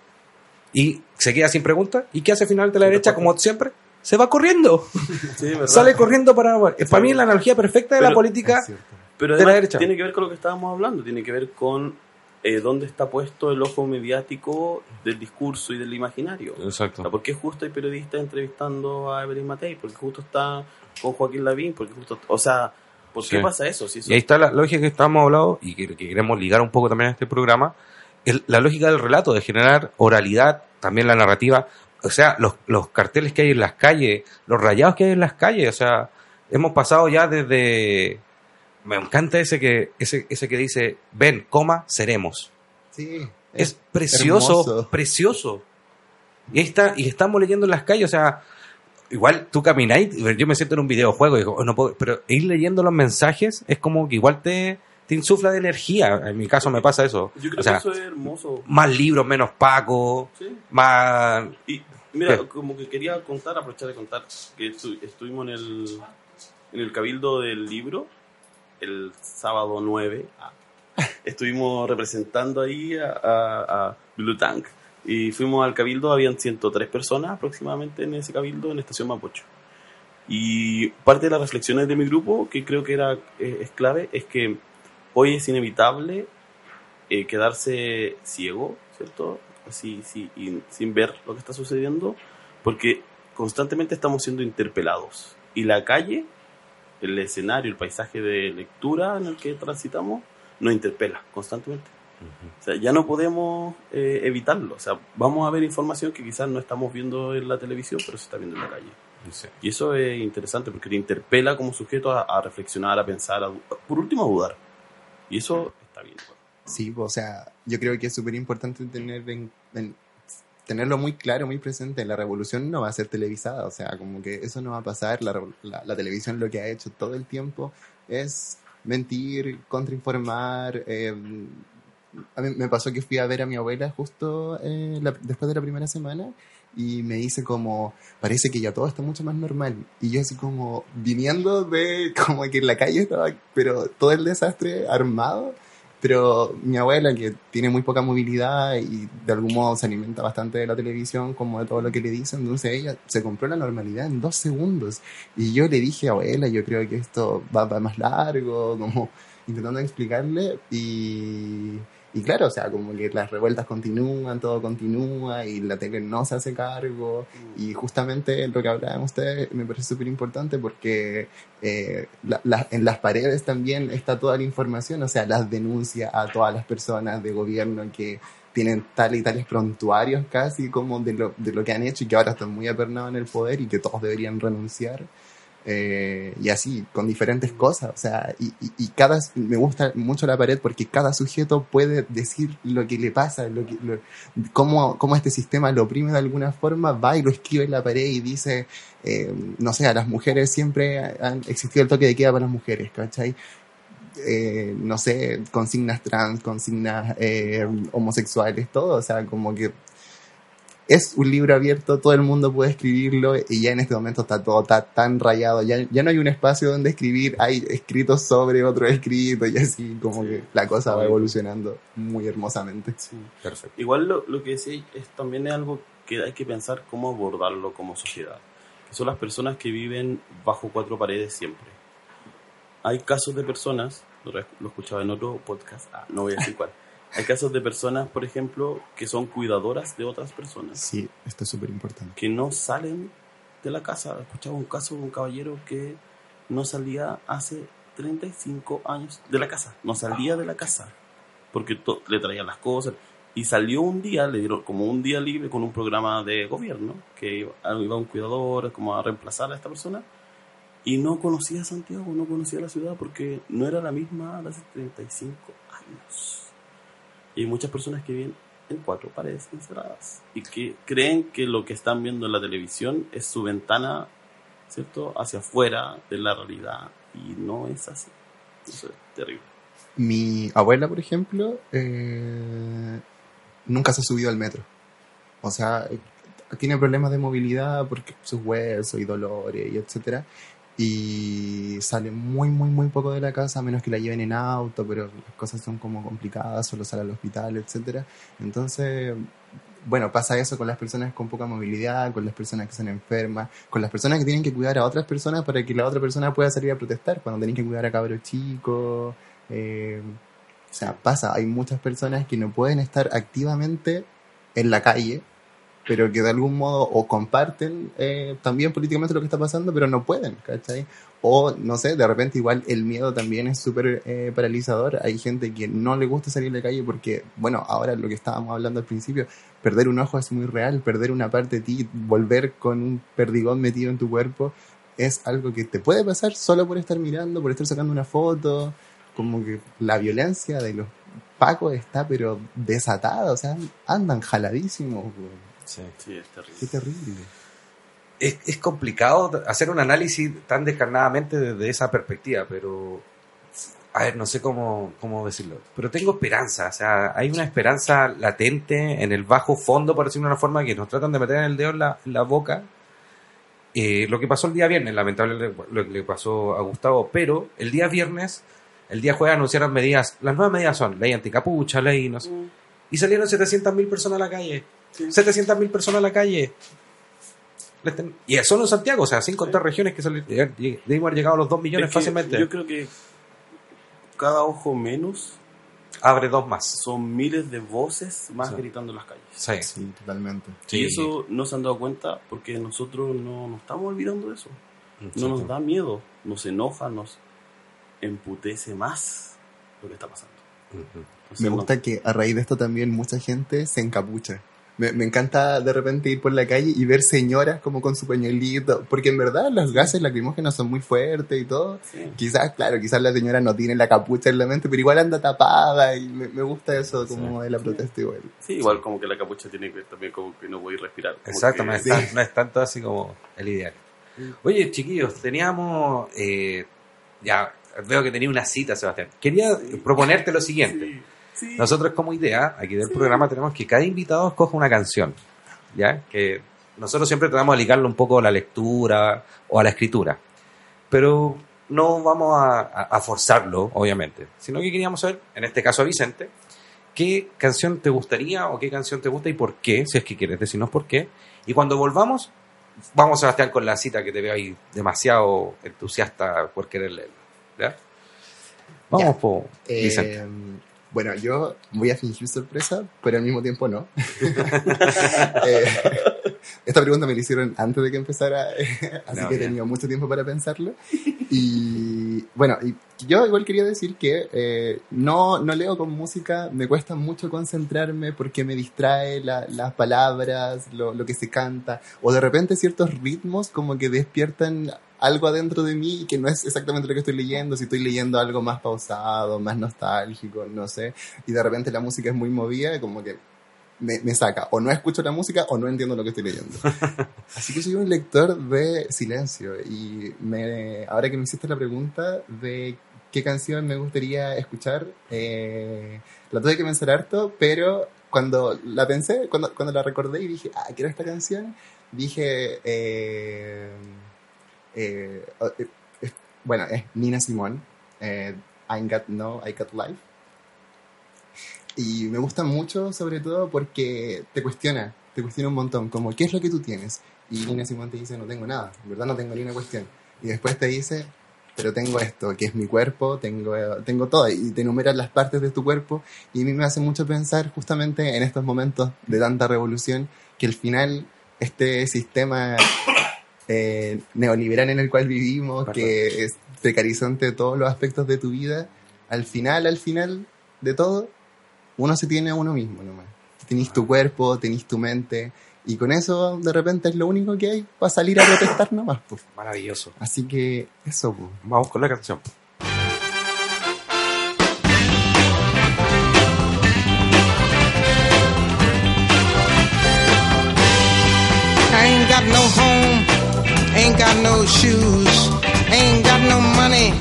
Y se queda sin preguntas. ¿Y qué hace finalmente la derecha? Como siempre, se va corriendo. Sí. Sale corriendo para... Para mí es la analogía perfecta de la política. Pero de la derecha. tiene que ver con lo que estábamos hablando, tiene que ver con eh, dónde está puesto el ojo mediático del discurso y del imaginario. O sea, Exacto. ¿Por qué justo hay periodistas entrevistando a Evelyn Matei? ¿Por qué justo está con Joaquín Lavín? ¿Por qué justo, o sea, ¿por qué Sí. pasa eso? Si eso Y ahí está la lógica que estábamos hablando y que, que queremos ligar un poco también a este programa, el- la lógica del relato, de generar oralidad, también la narrativa, o sea, los, los carteles que hay en las calles, los rayados que hay en las calles, o sea, hemos pasado ya desde Me encanta ese que, ese, ese que dice, ven, coma, seremos. Sí. Es precioso, hermoso. precioso. Y ahí está, y estamos leyendo en las calles, o sea, igual tú camináis, yo me siento en un videojuego, y digo, "Oh, no puedo", pero ir leyendo los mensajes es como que igual te, te insufla de energía. En mi caso me pasa eso. Yo creo o sea, que eso es hermoso. más libros, menos Paco, Sí. más... Y mira, ¿Qué? como que quería contar, aprovechar de contar, que estu- estuvimos en el, en el cabildo del libro el sábado 9. Ah. Estuvimos representando ahí a, a, a Bibliotank y fuimos al cabildo, habían 103 personas aproximadamente en ese cabildo en Estación Mapocho. Y parte de las reflexiones de mi grupo, que creo que era eh, es clave, es que hoy es inevitable eh, quedarse ciego, ¿cierto? Así, sí, y sin ver lo que está sucediendo, porque constantemente estamos siendo interpelados. Y la calle, el escenario, el paisaje de lectura en el que transitamos, nos interpela constantemente. O sea, ya no podemos eh, evitarlo. O sea, vamos a ver información que quizás no estamos viendo en la televisión, pero se está viendo en la calle. Y eso es interesante porque te interpela como sujeto a, a reflexionar, a pensar, a por último a dudar. Y eso está bien. Sí, o sea, yo creo que es súper importante tener en- en- tenerlo muy claro, muy presente. La revolución no va a ser televisada, o sea, como que eso no va a pasar. La, revo- la- la televisión lo que ha hecho todo el tiempo es mentir, contrainformar. eh, a mí me pasó que fui a ver a mi abuela justo eh, la- después de la primera semana y me dice como, parece que ya todo está mucho más normal. Y yo así como, viniendo de como que en la calle estaba, pero todo el desastre armado. Pero mi abuela, que tiene muy poca movilidad y de algún modo se alimenta bastante de la televisión, como de todo lo que le dicen, entonces ella se compró la normalidad en dos segundos. Y yo le dije, abuela, yo creo que esto va, va más largo, como intentando explicarle. Y, y claro, o sea, como que las revueltas continúan, todo continúa y la tele no se hace cargo. Y justamente lo que hablaban ustedes me parece súper importante porque eh, la- la- en las paredes también está toda la información, o sea, las denuncias a todas las personas de gobierno que tienen tal y tales prontuarios casi como de lo, de lo que han hecho y que ahora están muy apernados en el poder y que todos deberían renunciar. Eh, y así, con diferentes cosas, o sea, y, y, y cada, me gusta mucho la pared porque cada sujeto puede decir lo que le pasa, lo que, lo- cómo, cómo este sistema lo oprime de alguna forma, va y lo escribe en la pared y dice, eh, no sé, a las mujeres siempre han existido el toque de queda para las mujeres, ¿cachai? Eh, no sé, consignas trans, consignas eh, homosexuales, todo, o sea, como que es un libro abierto, todo el mundo puede escribirlo y ya en este momento está todo está tan rayado, ya, ya no hay un espacio donde escribir, hay escritos sobre otro escrito y así como Sí. que la cosa va evolucionando muy hermosamente. Perfecto. Igual lo, lo que decía es también es algo que hay que pensar cómo abordarlo como sociedad. Que son las personas que viven bajo cuatro paredes siempre. Hay casos de personas, lo escuchaba en otro podcast, ah, no voy a decir cuál. Hay casos de personas, por ejemplo, que son cuidadoras de otras personas, Sí, esto es súper importante. que no salen de la casa. Escuchaba un caso de un caballero que no salía hace 35 años de la casa, no salía de la casa, porque le traían las cosas. Y salió un día, le dieron como un día libre con un programa de gobierno, que iba, iba un cuidador como a reemplazar a esta persona, y no conocía Santiago, no conocía la ciudad, porque no era la misma de hace 35 años. Y hay muchas personas que viven en cuatro paredes encerradas y que creen que lo que están viendo en la televisión es su ventana, ¿cierto?, hacia afuera de la realidad. Y no es así. Eso es terrible. Mi abuela, por ejemplo, eh, nunca se ha subido al metro. O sea, eh, tiene problemas de movilidad porque sus huesos y dolores y etcétera. Y sale muy, muy, muy poco de la casa, a menos que la lleven en auto, pero las cosas son como complicadas, solo sale al hospital, etcétera. Entonces, bueno, pasa eso con las personas con poca movilidad, con las personas que son enfermas, con las personas que tienen que cuidar a otras personas para que la otra persona pueda salir a protestar, cuando tienen que cuidar a cabros chicos. eh, o sea, pasa, hay muchas personas que no pueden estar activamente en la calle, pero que de algún modo o comparten eh, también políticamente lo que está pasando, pero no pueden, ¿cachai? O, no sé, de repente igual el miedo también es súper eh, paralizador. Hay gente que no le gusta salir a la calle porque, bueno, ahora lo que estábamos hablando al principio, perder un ojo es muy real, perder una parte de ti, volver con un perdigón metido en tu cuerpo, es algo que te puede pasar solo por estar mirando, por estar sacando una foto, como que la violencia de los pacos está pero desatada, o sea, andan jaladísimos. Sí. Sí, es terrible. qué terrible. es, es complicado hacer un análisis tan descarnadamente desde esa perspectiva, pero a ver, no sé cómo, cómo decirlo, pero tengo esperanza, o sea, hay una esperanza latente en el bajo fondo, por decirlo de una forma, que nos tratan de meter el dedo en la, en la boca. Eh, lo que pasó el día viernes, lamentablemente lo que le pasó a Gustavo, pero el día viernes, el día jueves anunciaron medidas, las nuevas medidas son ley anticapucha, ley no sé, y salieron 700.000 personas a la calle. 700.000 personas a la calle. Y solo en Santiago, o sea, sin contar regiones que lleg- debimos haber llegado a los 2 millones Es que fácilmente. Yo creo que cada ojo menos Abre dos más. son miles de voces más Sí. gritando en las calles. Sí. Sí, totalmente. Sí. Y eso no se han dado cuenta porque nosotros no nos estamos olvidando de eso. No nos da miedo, nos enoja, nos emputece más lo que está pasando. Ujú. Entonces, Me no- gusta que a raíz de esto también mucha gente se encapucha. Me, me encanta de repente ir por la calle y ver señoras como con su pañuelito, porque en verdad los gases lacrimógenos son muy fuertes y todo. Sí. Quizás, claro, quizás la señora no tiene la capucha en la mente, pero igual anda tapada y me, me gusta eso como de la protesta igual. Sí, igual como que la capucha tiene que ver también como que no voy a respirar. Exacto, que- no es, tan- no es tanto así como el ideal. Oye, chiquillos, teníamos. eh, ya, veo que tenía una cita, Sebastián. Quería proponerte lo siguiente. Sí. Nosotros, como idea, aquí del programa, tenemos que cada invitado escoja una canción. ¿Ya? Que nosotros siempre tratamos de ligarlo un poco a la lectura o a la escritura. Pero no vamos a, a- a forzarlo, obviamente. Sino que queríamos saber, en este caso a Vicente, qué canción te gustaría o qué canción te gusta y por qué, si es que quieres decirnos por qué. Y cuando volvamos, vamos, Sebastián, con la cita que te veo ahí demasiado entusiasta por querer leerla. ¿Ya? Vamos, Ya. po, Eh, Vicente. Bueno, yo voy a fingir sorpresa, pero al mismo tiempo no. Eh, esta pregunta me la hicieron antes de que empezara, así No, que he tenido mucho tiempo para pensarlo. Y bueno, y yo igual quería decir que eh, no, no leo con música, me cuesta mucho concentrarme porque me distrae la- las palabras, lo, lo que se canta, o de repente ciertos ritmos como que despiertan algo adentro de mí que no es exactamente lo que estoy leyendo, si estoy leyendo algo más pausado, más nostálgico, no sé, y de repente la música es muy movida, como que me, me saca, o no escucho la música o no entiendo lo que estoy leyendo. Así que soy un lector de silencio y me, ahora que me hiciste la pregunta de qué canción me gustaría escuchar, eh, la tuve que pensar harto, pero cuando la pensé, cuando, cuando la recordé y dije, ah, quiero esta canción, dije, eh, eh, eh, bueno, es Nina Simone, eh, I Got No, I Got Life. Y me gusta mucho, sobre todo, porque te cuestiona, te cuestiona un montón, como, ¿qué es lo que tú tienes? Y Nina Simone te dice, no tengo nada, en verdad no tengo ni una cuestión. Y después te dice, pero tengo esto, que es mi cuerpo, tengo, tengo todo, y te enumeran las partes de tu cuerpo, y a mí me hace mucho pensar justamente en estos momentos de tanta revolución, que al final este sistema eh, neoliberal en el cual vivimos, Perdón. que es precarizante de todos los aspectos de tu vida, al final, al final de todo, uno se tiene a uno mismo nomás. Tenís tu cuerpo, tenís tu mente, y con eso de repente es lo único que hay para salir a protestar nomás. Pues. Maravilloso. Así que eso, pues. Vamos con la canción. Ain't got no shoes, ain't got no money,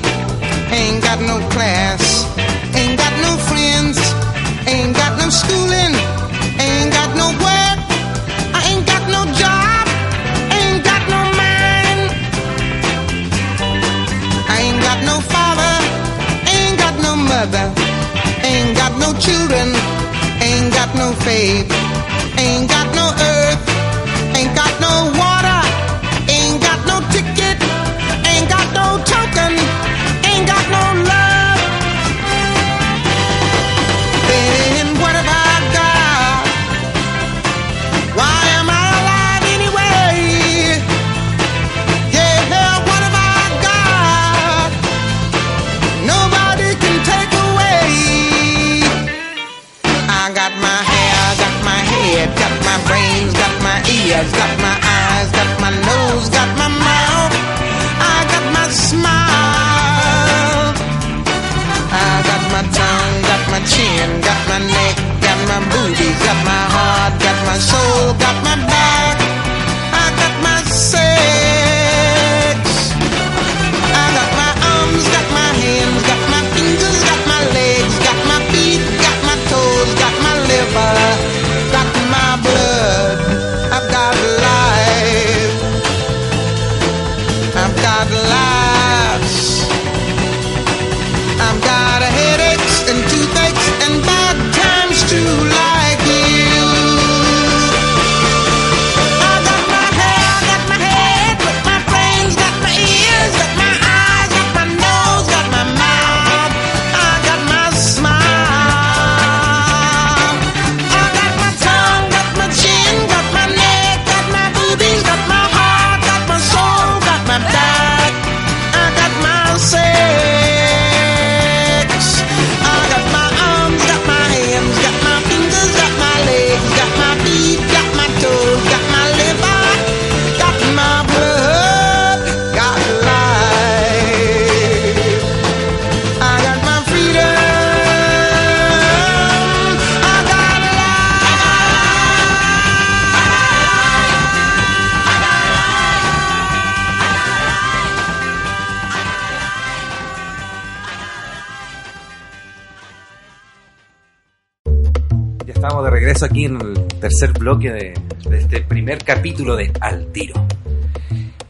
ain't got no class, regreso aquí en el tercer bloque de, de este primer capítulo de Al Tiro.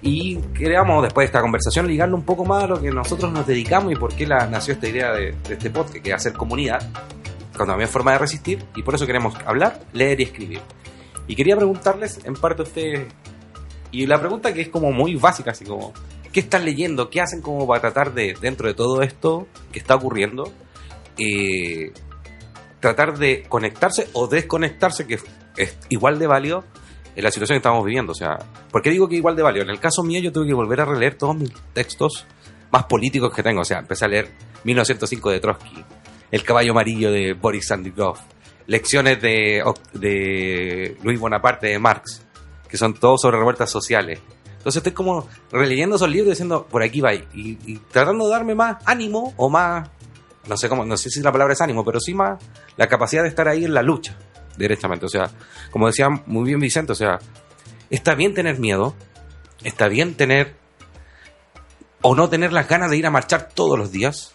Y queríamos, después de esta conversación, ligarlo un poco más a lo que nosotros nos dedicamos y por qué la, nació esta idea de, de este podcast, que es hacer comunidad, cuando había forma de resistir, y por eso queremos hablar, leer y escribir. Y quería preguntarles, en parte a ustedes, y la pregunta que es como muy básica, así como, ¿qué están leyendo? ¿Qué hacen como para tratar de, dentro de todo esto que está ocurriendo, eh, tratar de conectarse o desconectarse, que es igual de válido en la situación que estamos viviendo. O sea, ¿por qué digo que igual de válido? En el caso mío, yo tuve que volver a releer todos mis textos más políticos que tengo. O sea, empecé a leer 1905 de Trotsky, El caballo amarillo de Boris Sandikov, lecciones de, de Luis Bonaparte de Marx, que son todos sobre revueltas sociales. Entonces estoy como releyendo esos libros diciendo, por aquí va, y, y tratando de darme más ánimo o más, no sé cómo, no sé si la palabra es ánimo, pero sí más la capacidad de estar ahí en la lucha, directamente. O sea, como decía muy bien Vicente, o sea, está bien tener miedo, está bien tener o no tener las ganas de ir a marchar todos los días,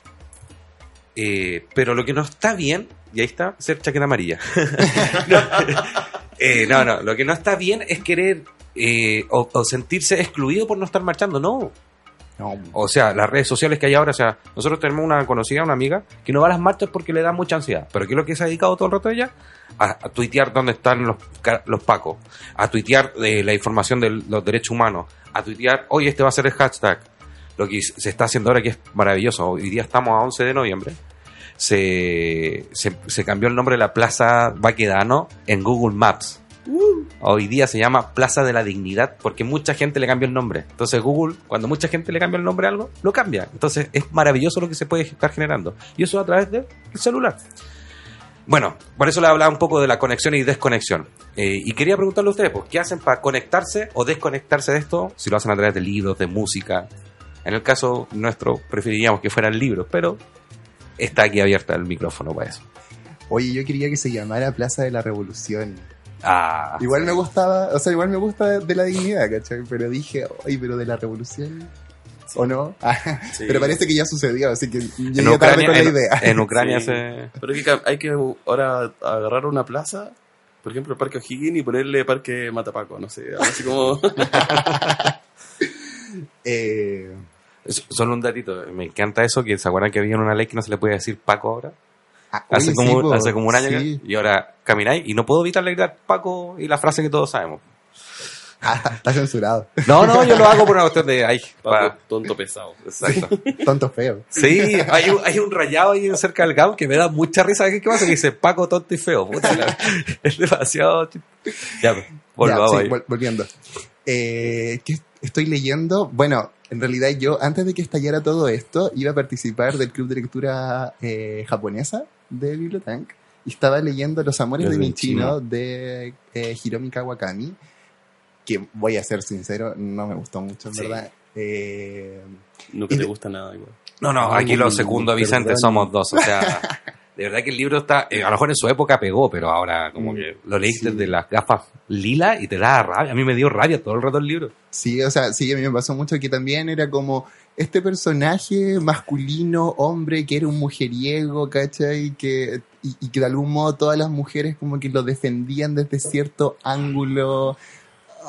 eh, pero lo que no está bien, y ahí está, ser chaqueta amarilla. no, eh, no, no, lo que no está bien es querer eh, o sentirse excluido por no estar marchando, no. O sea, las redes sociales que hay ahora, o sea, nosotros tenemos una conocida, una amiga, que no va a las marchas porque le da mucha ansiedad. Pero ¿qué es lo que se ha dedicado todo el rato ella? A, a tuitear dónde están los, los pacos, a tuitear eh, la información de los derechos humanos, a tuitear, hoy este va a ser el hashtag. Lo que se está haciendo ahora que es maravilloso. Hoy día estamos a 11 de noviembre. Se, se, se cambió el nombre de la Plaza Baquedano en Google Maps. Hoy día se llama Plaza de la Dignidad porque mucha gente le cambió el nombre. Entonces Google, cuando mucha gente le cambia el nombre a algo, lo cambia. Entonces es maravilloso lo que se puede estar generando. Y eso a través del celular. Bueno, por eso le hablaba un poco de la conexión y desconexión. Eh, y quería preguntarle a ustedes, pues, ¿qué hacen para conectarse o desconectarse de esto? Si lo hacen a través de libros, de música. En el caso nuestro, preferiríamos que fueran libros, pero está aquí abierta el micrófono para eso. Oye, yo quería que se llamara Plaza de la Revolución. Ah, Igual me gustaba, o sea, igual me gusta de, la dignidad, ¿cachai? Pero dije, oye, pero de la revolución, ¿o no? Ah, Sí. Pero parece que ya sucedió, así que llegué tarde Ucrania, con la en- idea. en Ucrania Sí. se... Pero hay que, hay que ahora agarrar una plaza, por ejemplo, el Parque O'Higgins y ponerle Parque Matapaco, no sé, así como... Eh, Solo un datito, me encanta eso, que se acuerdan que había una ley que no se le puede decir Paco ahora. Ah, Hace, oye, como, sí, hace como un año sí. que- y ahora camináis y no puedo evitar gritar Paco y la frase que todos sabemos. Ah, está, censurado. No, no, yo lo hago por una cuestión de ahí. Paco, pa- tonto pesado. Exacto. Tonto feo. Sí, hay un, hay un rayado ahí cerca del GAM que me da mucha risa. ¿Qué, qué pasa? Que dice Paco tonto y feo. Puta, la- es demasiado. Ya, pues, volvamos Ya, sí, ahí. vol- volviendo. Eh, ¿Qué estoy leyendo? Bueno, en realidad yo, antes de que estallara todo esto, iba a participar del club de lectura eh, japonesa de Bibliotank y estaba leyendo Los amores de Desde mi el chino chino. de eh, Hiromi Kawakami, que voy a ser sincero, no me gustó mucho, en Sí. verdad. Eh, Nunca te de- gusta nada igual. No, no, aquí lo segundo Vicente perdón. somos dos. O sea, de verdad que el libro está. eh, a lo mejor en su época pegó, pero ahora como Mm, que lo leíste sí. de las gafas lila y te da rabia. A mí me dio rabia todo el rato el libro. Sí, o sea, sí, a mí me pasó mucho que también era como este personaje masculino, hombre, que era un mujeriego, ¿cachai? Que, y, y que de algún modo todas las mujeres como que lo defendían desde cierto ángulo.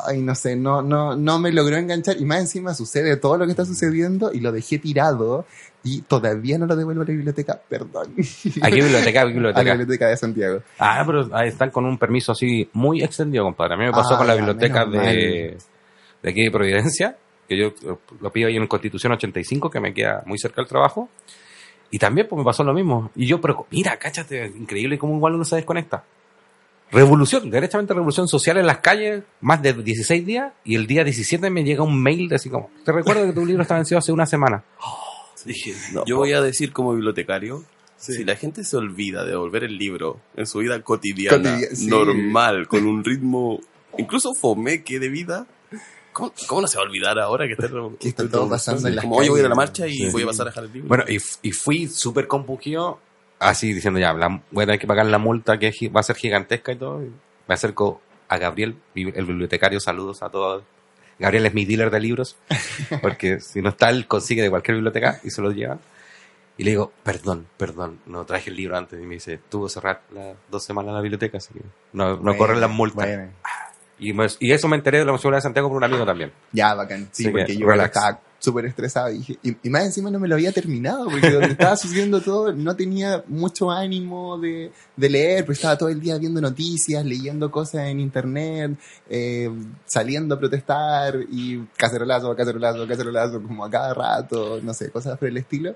Ay, no sé, no, no, no me logró enganchar. Y más encima sucede todo lo que está sucediendo y lo dejé tirado y todavía no lo devuelvo a la biblioteca, perdón. Aquí biblioteca, aquí a la biblioteca. biblioteca de Santiago. Ah, pero ahí están con un permiso así muy extendido, compadre. A mí me pasó Ah, con la ya, biblioteca de, de aquí de Providencia, que yo eh, lo pido ahí en Constitución 85, que me queda muy cerca del trabajo. Y también pues me pasó lo mismo. Y yo, pero mira, cáchate, increíble cómo igual uno se desconecta. Revolución, derechamente revolución social en las calles, más de 16 días, y el día 17 me llega un mail de así como, te recuerdo que tu libro está vencido hace una semana. Dije, no, Yo voy a decir como bibliotecario, si la gente se olvida de devolver el libro en su vida cotidiana, Cotidia- sí. normal, con un ritmo incluso fomeque de vida, ¿cómo, cómo no se va a olvidar ahora que está, Que está todo pasando en las Como hoy voy a ir a la marcha y Sí. voy a pasar a dejar el libro. Bueno, y, y fui súper compungido, así diciendo ya, la- voy a tener que pagar la multa que va a ser gigantesca y todo. y me acerco a Gabriel, el bibliotecario, saludos a todos. Gabriel es mi dealer de libros, porque si no está, él consigue de cualquier biblioteca y se los llevan. Y le digo, perdón, perdón, no traje el libro antes. Y me dice, tuvo que cerrar las dos semanas la biblioteca, así que no, no Bueno, corren las multas. bueno. Y, me- y eso me enteré de la Municipalidad de Santiago por un amigo también. Ya, bacán. Sí, que, porque yo relax. estaba súper estresado. Y, dije- y, y más encima no me lo había terminado, porque donde estaba sucediendo todo no tenía mucho ánimo de, de leer, pues estaba todo el día viendo noticias, leyendo cosas en internet, eh, saliendo a protestar y cacerolazo, cacerolazo, cacerolazo, como a cada rato, no sé, cosas por el estilo.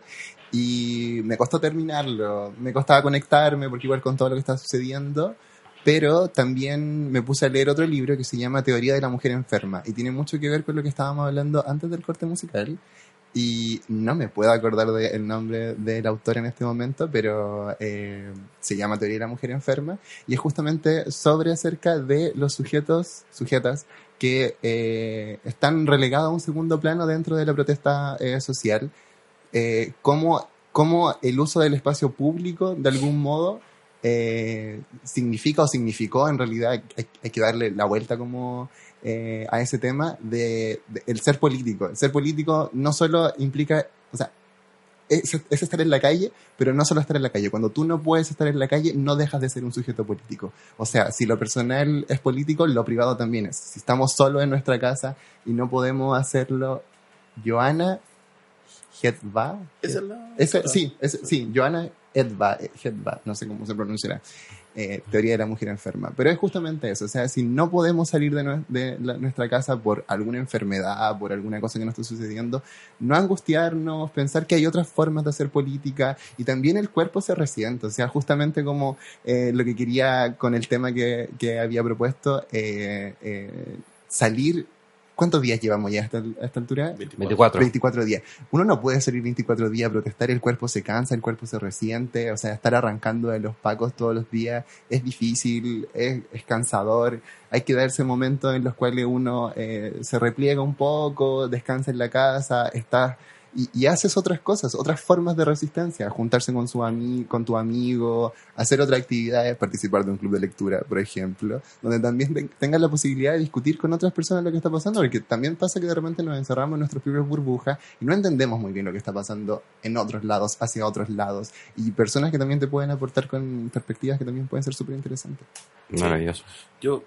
Y me costó terminarlo, me costaba conectarme, porque igual con todo lo que estaba sucediendo. Pero también me puse a leer otro libro que se llama Teoría de la Mujer Enferma y tiene mucho que ver con lo que estábamos hablando antes del corte musical. Y no me puedo acordar del nombre del autor en este momento, pero eh, se llama Teoría de la Mujer Enferma y es justamente sobre acerca de los sujetos, sujetas que eh, están relegados a un segundo plano dentro de la protesta eh, social, eh, cómo, cómo el uso del espacio público, de algún modo, eh, significa o significó, en realidad hay, hay que darle la vuelta como eh, a ese tema de, de el ser político. El ser político no solo implica, o sea, es, es estar en la calle, pero no solo estar en la calle. Cuando tú no puedes estar en la calle, no dejas de ser un sujeto político. O sea, si lo personal es político, lo privado también es. Si estamos solo en nuestra casa y no podemos hacerlo, Joana es la. Ese- sí, ese- sí, Joana Edva, Hedva, no sé cómo se pronunciará. Eh, teoría de la mujer enferma. Pero es justamente eso, o sea, si no podemos salir de, nuestra casa por alguna enfermedad, por alguna cosa que nos está sucediendo, no angustiarnos, pensar que hay otras formas de hacer política y también el cuerpo se resiente, o sea, justamente como eh, lo que quería con el tema que, había propuesto, eh, salir. ¿Cuántos días llevamos ya a esta, a esta altura? 24. 24 días. Uno no puede salir 24 días a protestar, el cuerpo se cansa, el cuerpo se resiente, o sea, estar arrancando de los pacos todos los días es difícil, es, es cansador, hay que darse momentos en los cuales uno eh, se repliega un poco, descansa en la casa, está y, y haces otras cosas, otras formas de resistencia, juntarse con, su ami con tu amigo, hacer otras actividades, participar de un club de lectura, por ejemplo, donde también te- tengas la posibilidad de discutir con otras personas lo que está pasando, porque también pasa que de repente nos encerramos en nuestras propias burbujas y no entendemos muy bien lo que está pasando en otros lados, hacia otros lados, y personas que también te pueden aportar con perspectivas que también pueden ser súper interesantes. Maravilloso. Yo.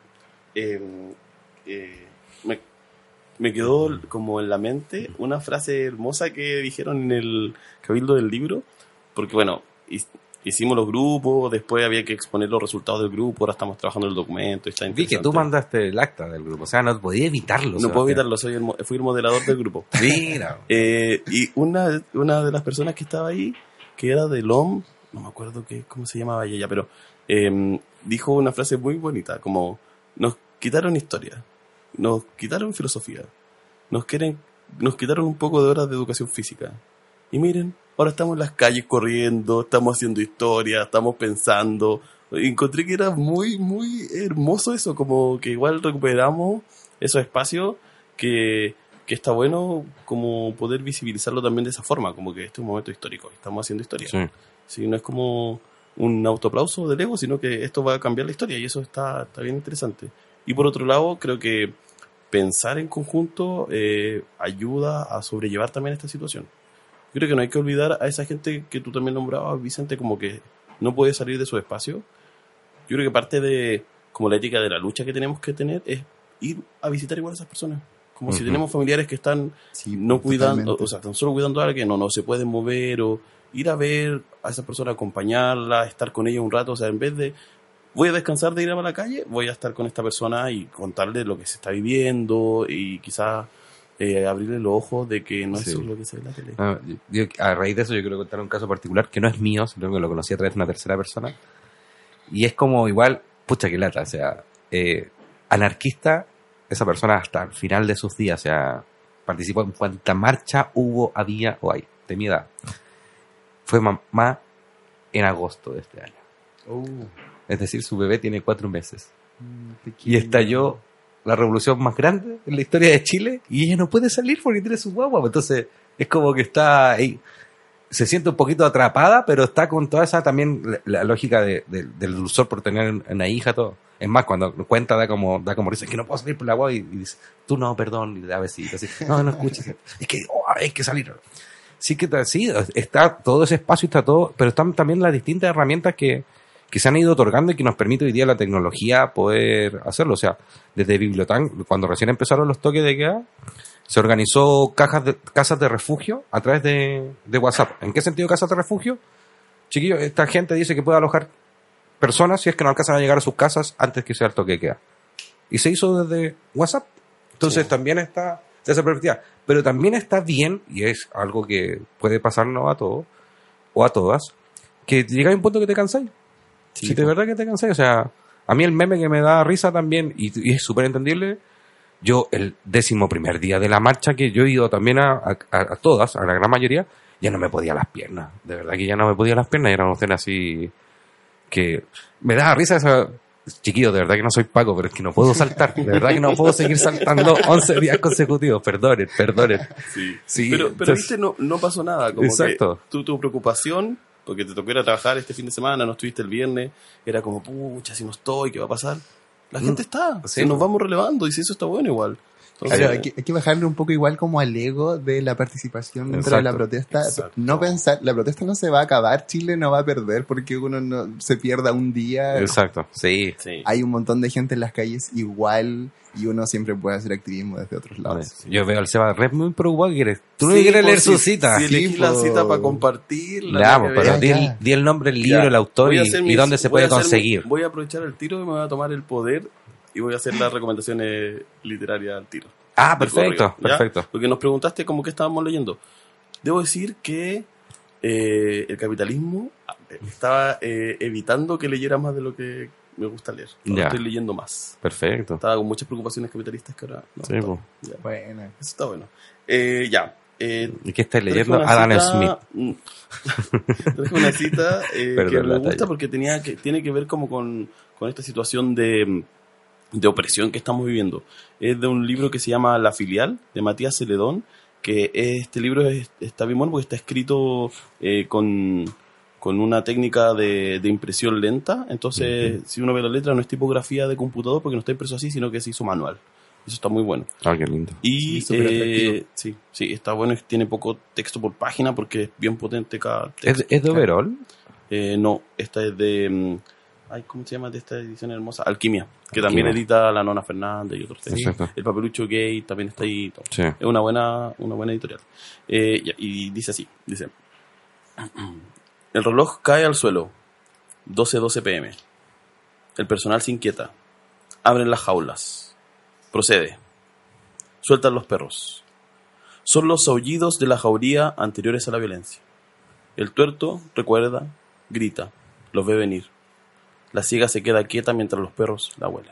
eh, eh, me, me quedó como en la mente una frase hermosa que dijeron en el cabildo del libro. Porque, bueno, hi- hicimos los grupos, después había que exponer los resultados del grupo, ahora estamos trabajando el documento. Está Vi que tú mandaste el acta del grupo, o sea, no podía evitarlo. No puedo evitarlo, soy el, fui el moderador del grupo. Mira. Eh, y una, una de las personas que estaba ahí, que era de LOM, no me acuerdo qué, cómo se llamaba ella, pero eh, dijo una frase muy bonita, como nos quitaron historia, nos quitaron filosofía, nos quieren, nos quitaron un poco de horas de educación física. Y miren, ahora estamos en las calles corriendo, estamos haciendo historia, estamos pensando. Y Encontré que era muy, muy hermoso eso, como que igual recuperamos esos espacios que, que está bueno como poder visibilizarlo también de esa forma, como que este es un momento histórico, estamos haciendo historia. Sí. Sí, no es como un autoaplauso del ego, sino que esto va a cambiar la historia y eso está, está bien interesante. Y por otro lado, creo que pensar en conjunto eh, ayuda a sobrellevar también esta situación. Yo creo que no hay que olvidar a esa gente que tú también nombrabas, Vicente, como que no puede salir de su espacio. Yo creo que parte de como la ética de la lucha que tenemos que tener es ir a visitar igual a esas personas. Como si tenemos familiares que están Sí, no cuidando, totalmente. o sea, tan solo cuidando a alguien, no, no se pueden mover, o ir a ver a esa persona, acompañarla, estar con ella un rato, o sea, en vez de voy a descansar de ir a la calle, voy a estar con esta persona y contarle lo que se está viviendo y quizás eh, abrirle los ojos de que no es Sí. solo lo que se ve en la tele. Ah, yo- a raíz de eso yo quiero contar un caso particular que no es mío, sino que lo conocí a través de una tercera persona. Y es como igual, pucha que lata, o sea, eh, anarquista, esa persona hasta el final de sus días, o sea, participó en cuanta marcha hubo, había o hay, de mi edad. Fue mamá en agosto de este año. Oh, Es decir, su bebé tiene cuatro meses. mm, Y estalló la revolución más grande en la historia de Chile y ella no puede salir porque tiene su guagua. Entonces es como que está ahí. Se siente un poquito atrapada, pero está con toda esa también la, la lógica de- de- del dulzor por tener una hija, todo. Es más, cuando cuenta da como, da como risa, es que no puedo salir por la guagua y, y dice, tú no, perdón, y le da besitos. Así, no, no escuches. Es que oh, hay que salir. Sí que sí, está todo ese espacio, está todo, pero están también las distintas herramientas que, que se han ido otorgando y que nos permite hoy día la tecnología poder hacerlo. O sea, desde Bibliotan, cuando recién empezaron los toques de queda, se organizó cajas de, casas de refugio a través de, de WhatsApp. ¿En qué sentido casas de refugio? Chiquillos, esta gente dice que puede alojar personas si es que no alcanzan a llegar a sus casas antes que sea el toque de queda. Y se hizo desde WhatsApp. Entonces también está de esa perspectiva. Pero también está bien, y es algo que puede pasarnos a todos o a todas, que llega a un punto que te cansáis. Si de verdad que te cansáis. O sea, a mí el meme que me da risa también, y, y es súper entendible, yo el décimo primer día de la marcha, que yo he ido también a, a- a todas, a la gran mayoría, ya no me podía las piernas. De verdad que ya no me podía las piernas, y era una escena así que me da risa esa... Chiquillo, de verdad que no soy Paco, pero es que no puedo saltar. De verdad que no puedo seguir saltando 11 días consecutivos. Perdonen, perdonen. Sí. Sí, pero, pero entonces- viste, no, no pasó nada. Como Exacto. que tu, tu preocupación, porque te tocó ir a trabajar este fin de semana, no estuviste el viernes, era como, pucha, si no estoy, ¿qué va a pasar? La gente está, Sí. si nos vamos relevando y si eso está bueno igual. Entonces, Claro, hay, que, hay que bajarle un poco igual como al ego de la participación dentro de la Exacto. protesta. Exacto. No pensar, la protesta no se va a acabar, Chile no va a perder porque uno no se pierda un día. Exacto, sí. sí. Hay un montón de gente en las calles igual y uno siempre puede hacer activismo desde otros lados. Yo veo al Seba Red muy preocupado. que quieres- Tú no Sí, quieres leer si- su cita. Si elegí Sí, la cita para compartir. Ya, pues, pero Ya, di, ya. el- di el nombre del libro, Ya. el autor y, dónde se puede mi- conseguir. voy a aprovechar el tiro y me voy a tomar el poder y voy a hacer las recomendaciones literarias al tiro. Ah, perfecto, perfecto. Porque nos preguntaste cómo que estábamos leyendo. Debo decir que eh, el capitalismo estaba eh, evitando que leyera más de lo que me gusta leer. Ahora Ya. estoy leyendo más. Perfecto. Estaba con muchas preocupaciones capitalistas que ahora no. Sí, está. Bueno, Eso está bueno. Eh, ya. Eh, ¿Y qué estás leyendo? Adam cita- Smith. Traje una cita eh, Perdón que me gusta talla. porque tenía que, tiene que ver como con, con esta situación de, de opresión que estamos viviendo. Es de un libro que se llama La filial, de Matías Celedón, que este libro es- está bien bueno porque está escrito eh, con, con una técnica de, de impresión lenta. Entonces, si uno ve la letra, no es tipografía de computador porque no está impreso así, sino que se hizo manual. Eso está muy bueno. Ah, qué lindo. Y Sí, eh, sí, sí, está bueno, tiene poco texto por página porque es bien potente cada ¿Es, texto. es de overall? Eh, no, esta es de... mm, Ay, ¿Cómo se llama de esta edición hermosa? Alquimia, que también edita la Nona Fernández y otros textos. Exacto. El papelucho gay también está ahí. todo. Sí. Es una buena, una buena editorial. Eh, y dice así, dice... El reloj cae al suelo. 12-12 pm. El personal se inquieta. Abren las jaulas. Procede. Sueltan los perros. Son los aullidos de la jauría anteriores a la violencia. El tuerto recuerda, grita, los ve venir. La ciega se queda quieta mientras los perros la huelen.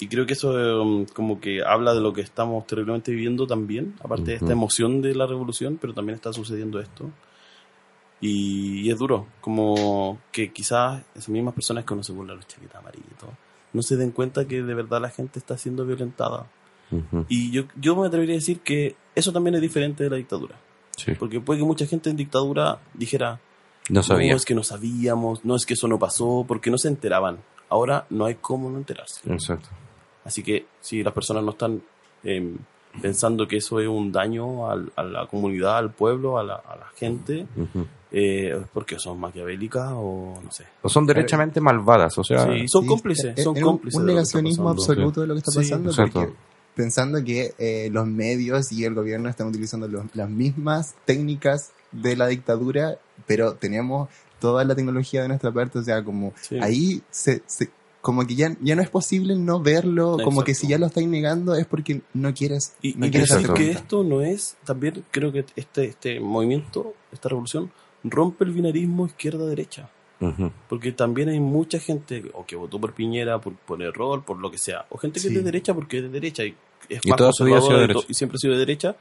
Y creo que eso um, como que habla de lo que estamos terriblemente viviendo también, aparte de esta emoción de la revolución, pero también está sucediendo esto. Y, y es duro, como que quizás esas mismas personas que uno se burla los chaquetas amarillas y todo, no se den cuenta que de verdad la gente está siendo violentada. Ujú. Y yo, yo me atrevería a decir que eso también es diferente de la dictadura. Sí. Porque puede que mucha gente en dictadura dijera, No sabía. no, es que no sabíamos, no es que eso no pasó, porque no se enteraban. Ahora no hay cómo no enterarse. Exacto. Así que si las personas no están eh, pensando que eso es un daño al- a la comunidad, al pueblo, a la, a la gente, eh, es porque son maquiavélicas o no sé. O son derechamente malvadas, o sea... Sí, son Sí, cómplices, es- son un- cómplices. Un negacionismo absoluto de lo que está pasando, porque pensando que eh, los medios y el gobierno están utilizando los- las mismas técnicas de la dictadura, pero tenemos toda la tecnología de nuestra parte, o sea, como Sí. ahí se, se- como que ya, ya no es posible no verlo, como que si ya lo estáis negando es porque no quieres, Y, no y quieres darte que esto no es, también creo que este, este movimiento, esta revolución, rompe el binarismo izquierda-derecha. Porque también hay mucha gente o que votó por Piñera por, por error, por lo que sea, o gente que Sí. es de derecha porque es de derecha y es Y más toda su vida ha sido de derecha. y siempre ha sido de derecha,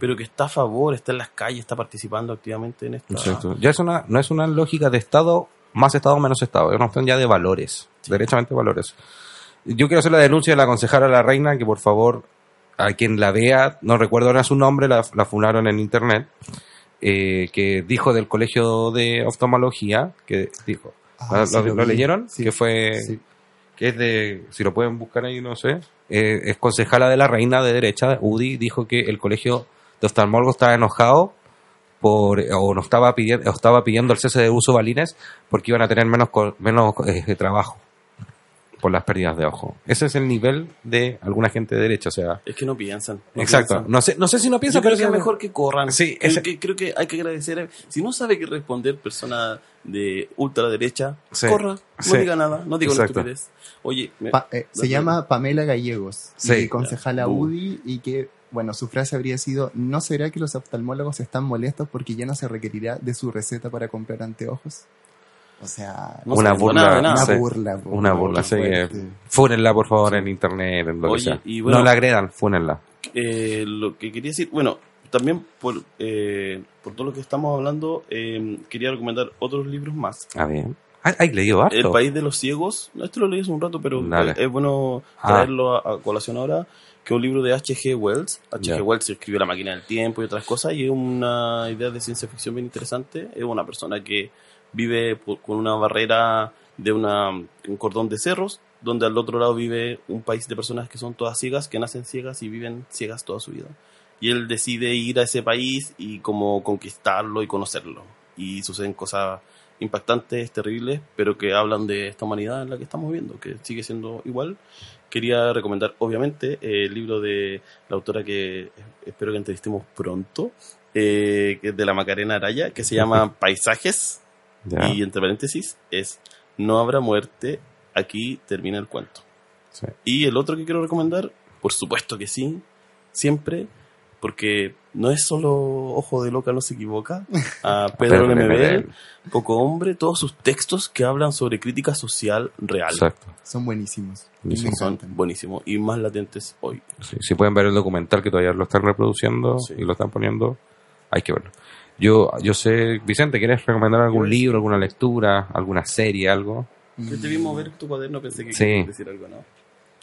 pero que está a favor, está en las calles, está participando activamente en esta... Exacto. Ya es una, no es una lógica de Estado, más Estado, menos Estado. Es una cuestión ya de valores. Derechamente valores. Yo quiero hacer la denuncia de la concejala a la reina, que por favor, a quien la vea, no recuerdo ahora su nombre, la, la funaron en internet, eh, que dijo del colegio de oftalmología, que dijo, Ah, ¿lo, sí, lo- lo lo vi. leyeron? Sí. Que fue, que es de, si lo pueden buscar ahí, no sé, eh, es concejala de la reina de derecha, UDI, dijo que el colegio de oftalmólogo estaba enojado por, o no estaba pidiendo, o estaba pidiendo el cese de uso balines porque iban a tener menos, menos eh, trabajo por las pérdidas de ojo. Ese es el nivel de alguna gente de derecha, o sea, Es que no piensan. no exacto. piensan. No sé, no sé si no piensa, Yo creo pero que es que- mejor que corran. Sí, creo, ese- que, creo que hay que agradecer. a- Si no sabe qué responder persona de ultraderecha, Sí, corra, no sí. diga nada, no diga Exacto. Oye, me- Pa- eh, se llama Pamela Gallegos, Sí. y concejala Uh. UDI, y que, bueno, su frase habría sido, ¿no será que los oftalmólogos están molestos porque ya no se requerirá de su receta para comprar anteojos? O sea, No una burla, nada nada. una sí. burla. Una burla, qué sí, fúnenla por favor en internet, en lo Oye, que sea. y bueno- no la agredan, fúnenla. eh, lo que quería decir, bueno, también por, eh, por todo lo que estamos hablando, eh, quería recomendar otros libros más. Ah, bien. ¿Hay, leído harto? El País de los Ciegos, no, esto lo leí hace un rato, pero Dale. es, es bueno Ah. traerlo a, a colación ahora, que es un libro de H.G. Wells. H.G. Wells escribió La máquina del tiempo y otras cosas, y es una idea de ciencia ficción bien interesante. Es una persona que vive por- con una barrera de una, un cordón de cerros, donde al otro lado vive un país de personas que son todas ciegas, que nacen ciegas y viven ciegas toda su vida. Y él decide ir a ese país y como conquistarlo y conocerlo. Y suceden cosas impactantes, terribles, pero que hablan de esta humanidad en la que estamos viendo, que sigue siendo igual. Quería recomendar, obviamente, eh, el libro de la autora que espero que entrevistemos pronto, eh, que es de la Macarena Araya, que se llama Paisajes, y entre paréntesis es No habrá muerte, aquí termina el cuento. sí. Y el otro que quiero recomendar, por supuesto que sí, siempre, porque no es solo Ojo de Loca no se equivoca, a Pedro Lemebel. Poco Hombre, todos sus textos que hablan sobre crítica social real. Exacto. Son buenísimos. Me son- buenísimos y más latentes hoy. Sí, si pueden ver el documental que todavía lo están reproduciendo Sí. y lo están poniendo, hay que verlo. Yo, yo sé, Vicente, ¿quieres recomendar algún libro, alguna lectura, alguna serie, algo? Que te vimos ver tu cuaderno, pensé que Sí. querías decir algo, ¿no?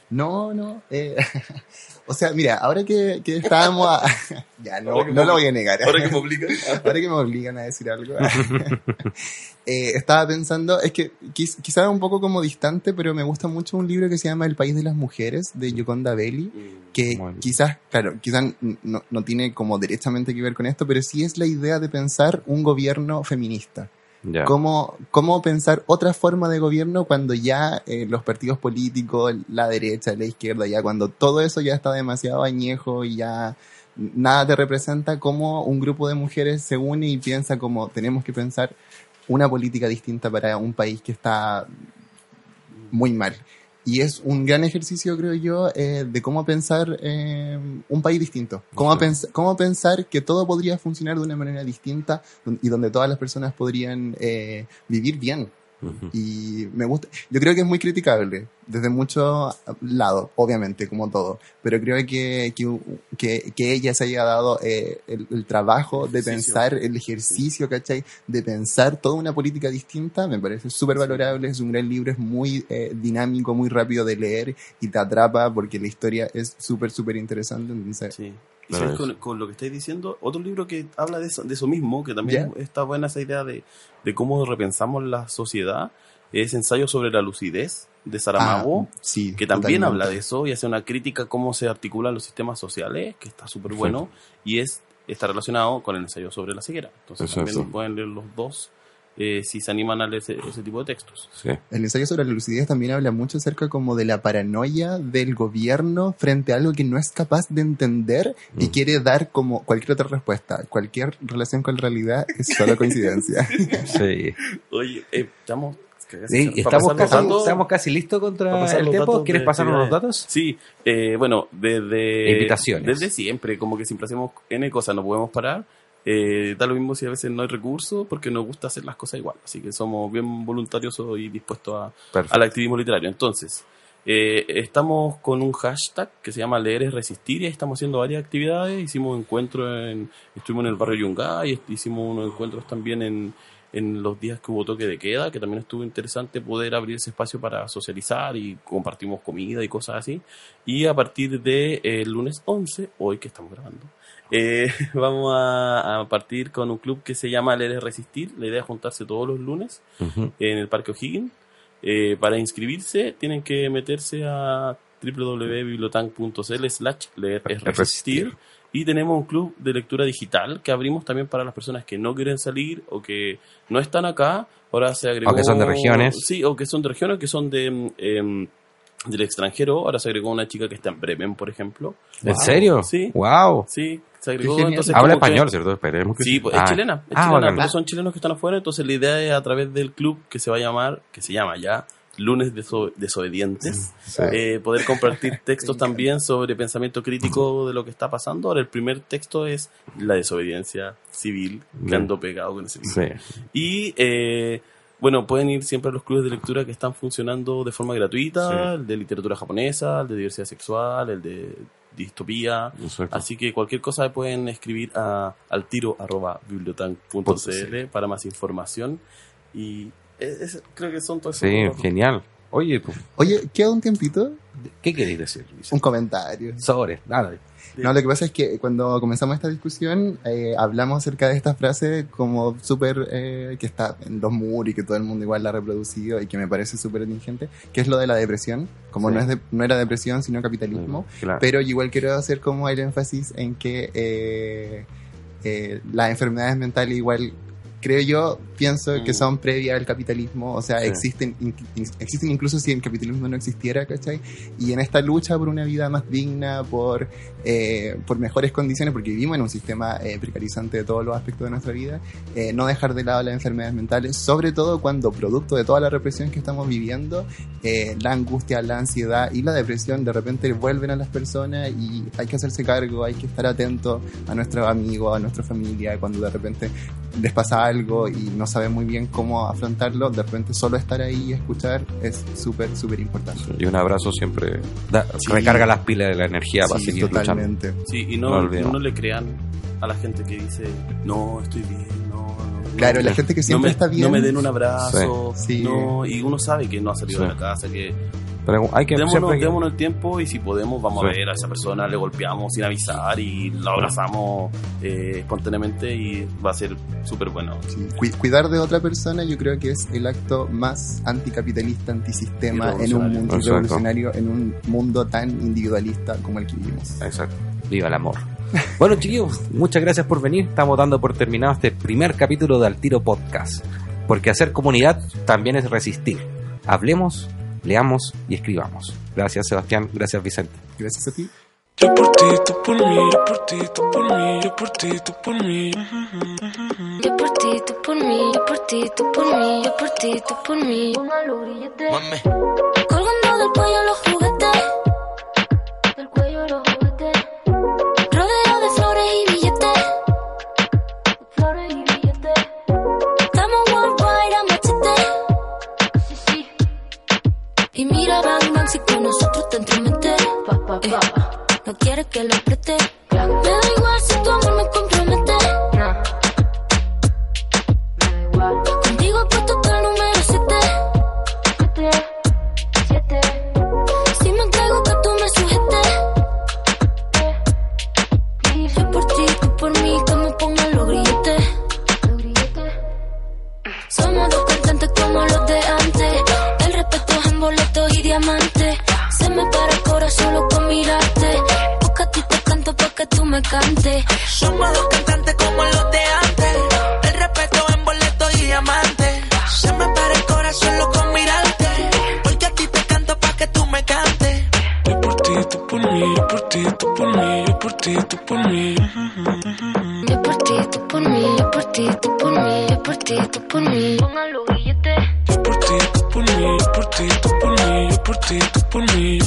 No, no. eh, o sea, mira, ahora que, que estábamos a... ya, no, que no me- lo voy a negar. Ahora que me obligan. Ahora que me obligan a decir algo. eh, estaba pensando, es que quiz- quizá un poco como distante, pero me gusta mucho un libro que se llama El País de las Mujeres, de Yoconda Belli, que Muy bien. quizás, claro, quizás no, no tiene como directamente que ver con esto, pero sí es la idea de pensar un gobierno feminista. ¿Cómo, ¿Cómo pensar otra forma de gobierno cuando ya eh, los partidos políticos, la derecha, la izquierda, ya cuando todo eso ya está demasiado añejo y ya nada te representa, cómo un grupo de mujeres se une y piensa como tenemos que pensar una política distinta para un país que está muy mal. Y es un gran ejercicio, creo yo, eh, de cómo pensar eh, un país distinto. Cómo, pens- cómo pensar que todo podría funcionar de una manera distinta y donde todas las personas podrían eh, vivir bien. Y me gusta, yo creo que es muy criticable desde muchos lados, obviamente, como todo, pero creo que, que, que, ella se haya dado eh, el, el trabajo de pensar, el ejercicio, ¿cachai? De pensar toda una política distinta, me parece súper valorable, es un gran libro, es muy eh, dinámico, muy rápido de leer y te atrapa porque la historia es súper, súper interesante, entonces... Sí. Y sabes, con, con lo que estáis diciendo, otro libro que habla de eso, de eso mismo, que también está buena esa idea de, de cómo repensamos la sociedad, es Ensayo sobre la lucidez de Saramago, Ah, sí, que también totalmente. habla de eso y hace una crítica a cómo se articulan los sistemas sociales, que está súper bueno, y es está relacionado con el ensayo sobre la ceguera. Entonces Exacto. también pueden leer los dos eh, si se animan a leer ese, ese tipo de textos. Sí. El ensayo sobre la lucidez también habla mucho acerca como de la paranoia del gobierno frente a algo que no es capaz de entender y Mm. quiere dar como cualquier otra respuesta. Cualquier relación con la realidad es solo coincidencia. Sí. Oye, eh, estamos... Sí, estamos, casi, datos- estamos casi listos contra el tiempo. ¿Quieres pasarnos los datos? Sí, eh, bueno, desde... Invitaciones. Desde siempre, como que siempre hacemos N cosas, no podemos parar. Eh, da lo mismo si a veces no hay recursos, porque nos gusta hacer las cosas igual. Así que somos bien voluntarios y dispuestos a, al activismo literario. Entonces, eh, estamos con un hashtag que se llama Leer es Resistir y ahí estamos haciendo varias actividades. Hicimos encuentros en, estuvimos en el barrio Yungay, hicimos unos encuentros también en, en los días que hubo toque de queda, que también estuvo interesante poder abrir ese espacio para socializar y compartimos comida y cosas así. Y a partir de eh, el lunes 11, hoy que estamos grabando, eh, vamos a, a partir con un club que se llama Leer es Resistir. La idea es juntarse todos los lunes Ujú. en el Parque O'Higgins. Eh, para inscribirse tienen que meterse a www.bibliotank.cl slash leer es resistir. Y tenemos un club de lectura digital que abrimos también para las personas que no quieren salir o que no están acá. Ahora se agregó. O que son de regiones. Sí, o que son de regiones, que son de. em, del extranjero, ahora se agregó una chica que está en Bremen, por ejemplo. ¿En serio? Sí. Wow. Sí, se agregó. Entonces, Habla como que- español, ¿cierto? Esperemos que Sí, pues, Ah. es chilena, es Ah, chilena, pero son chilenos que están afuera, entonces la idea es a través del club que se va a llamar, que se llama ya Lunes Deso- Desobedientes, Sí. eh, poder compartir textos también sobre pensamiento crítico de lo que está pasando. Ahora el primer texto es la desobediencia civil, que ando pegado con ese libro. Sí. Y eh, bueno, pueden ir siempre a los clubes de lectura que están funcionando de forma gratuita, Sí. el de literatura japonesa, el de diversidad sexual, el de distopía. Exacto. Así que cualquier cosa pueden escribir a, al tiro arroba bibliotan.cl para más información. Y es- es- creo que son todos Sí, esos- genial. Oye, pues, Oye, queda un tiempito, ¿qué queréis decir? Luis? un comentario. Sobre, dale. No, lo que pasa es que cuando comenzamos esta discusión eh, hablamos acerca de esta frase como súper eh, que está en los muros y que todo el mundo igual la ha reproducido y que me parece súper atingente, que es lo de la depresión. Como Sí. no, es de- no era depresión, sino capitalismo. Claro. Pero igual quiero hacer como el énfasis en que eh, eh, las enfermedades mentales igual, creo yo, pienso que Mm. son previas al capitalismo, o sea, Sí. existen, in- in- existen incluso si el capitalismo no existiera, ¿cachai? Y en esta lucha por una vida más digna, por, eh, por mejores condiciones, porque vivimos en un sistema eh, precarizante de todos los aspectos de nuestra vida, eh, no dejar de lado las enfermedades mentales, sobre todo cuando producto de toda la represión que estamos viviendo, eh, la angustia, la ansiedad y la depresión de repente vuelven a las personas y hay que hacerse cargo, hay que estar atento a nuestros amigos, a nuestra familia, cuando de repente les pasa algo y no saben muy bien cómo afrontarlo, de repente solo estar ahí y escuchar es súper, súper importante. Y un abrazo siempre da- Sí. recarga las pilas de la energía para Sí, seguir luchando. totalmente. Sí, y No no, no le crean a la gente que dice, no, estoy bien, no, no. Claro, la gente que no siempre me, está bien. No me den un abrazo, no, y uno sabe que no ha salido Sí. de la casa, que Pero hay que démonos, siempre démonos el tiempo y si podemos vamos a Sí. ver a esa persona, le golpeamos sin avisar y la abrazamos eh, espontáneamente y va a ser súper bueno. Sí, cu- cuidar de otra persona yo creo que es el acto más anticapitalista, antisistema en un mundo Exacto. revolucionario, en un mundo tan individualista como el que vivimos. Exacto. Viva el amor. Bueno, chiquillos, muchas gracias por venir. Estamos dando por terminado este primer capítulo de Al Tiro Podcast. Porque hacer comunidad también es resistir. Hablemos, leamos y escribamos. Gracias, Sebastián. Gracias, Vicente. Gracias a ti. Yo por ti, tú por mí, yo por ti, tú por mí, yo por ti, tú por mí. Yo por ti, tú por mí, yo por ti, tú por mí, yo por ti, tú por mí. Colgando del cuello los juguetes. Y mira, bang, bang, si con nosotros te entromete. Eh, no quieres que lo apriete. Me da igual si tu amor me compromete. Para solo con mirarte. Porque a ti te canto pa' que tú me cantes. Somos dos cantantes como los de antes. El respeto en boleto y diamante. Se me para el corazón loco con mirarte. Porque a ti te canto pa' que tú me cantes. Yo por ti, tú por mí, yo por ti, tú por mí, yo por ti, tú por mí. Yo por ti, tú por mí, yo por ti, tú por mí, yo por ti, tú por mí. Pongan los billetes. Yo por ti, tú por mí, yo por ti, tú por mí, yo por ti, tú por mí.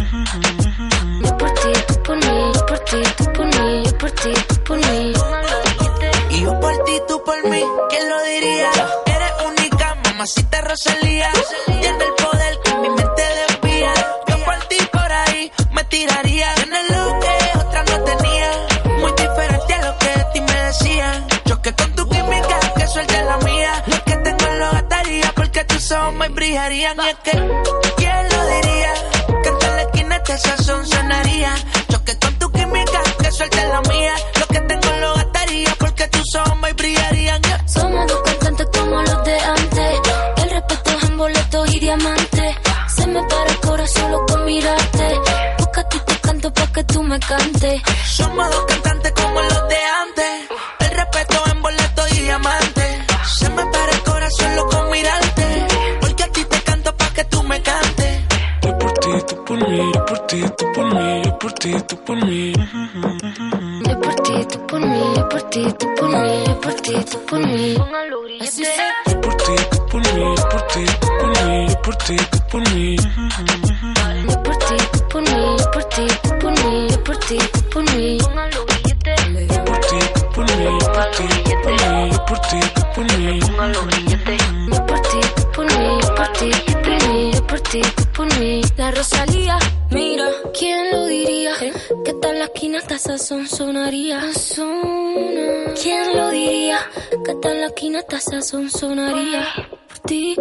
Sentada en la esquina esta sonaría Por ti,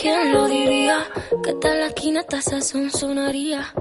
¿quién lo diría? Que tal la esquina esta sonaría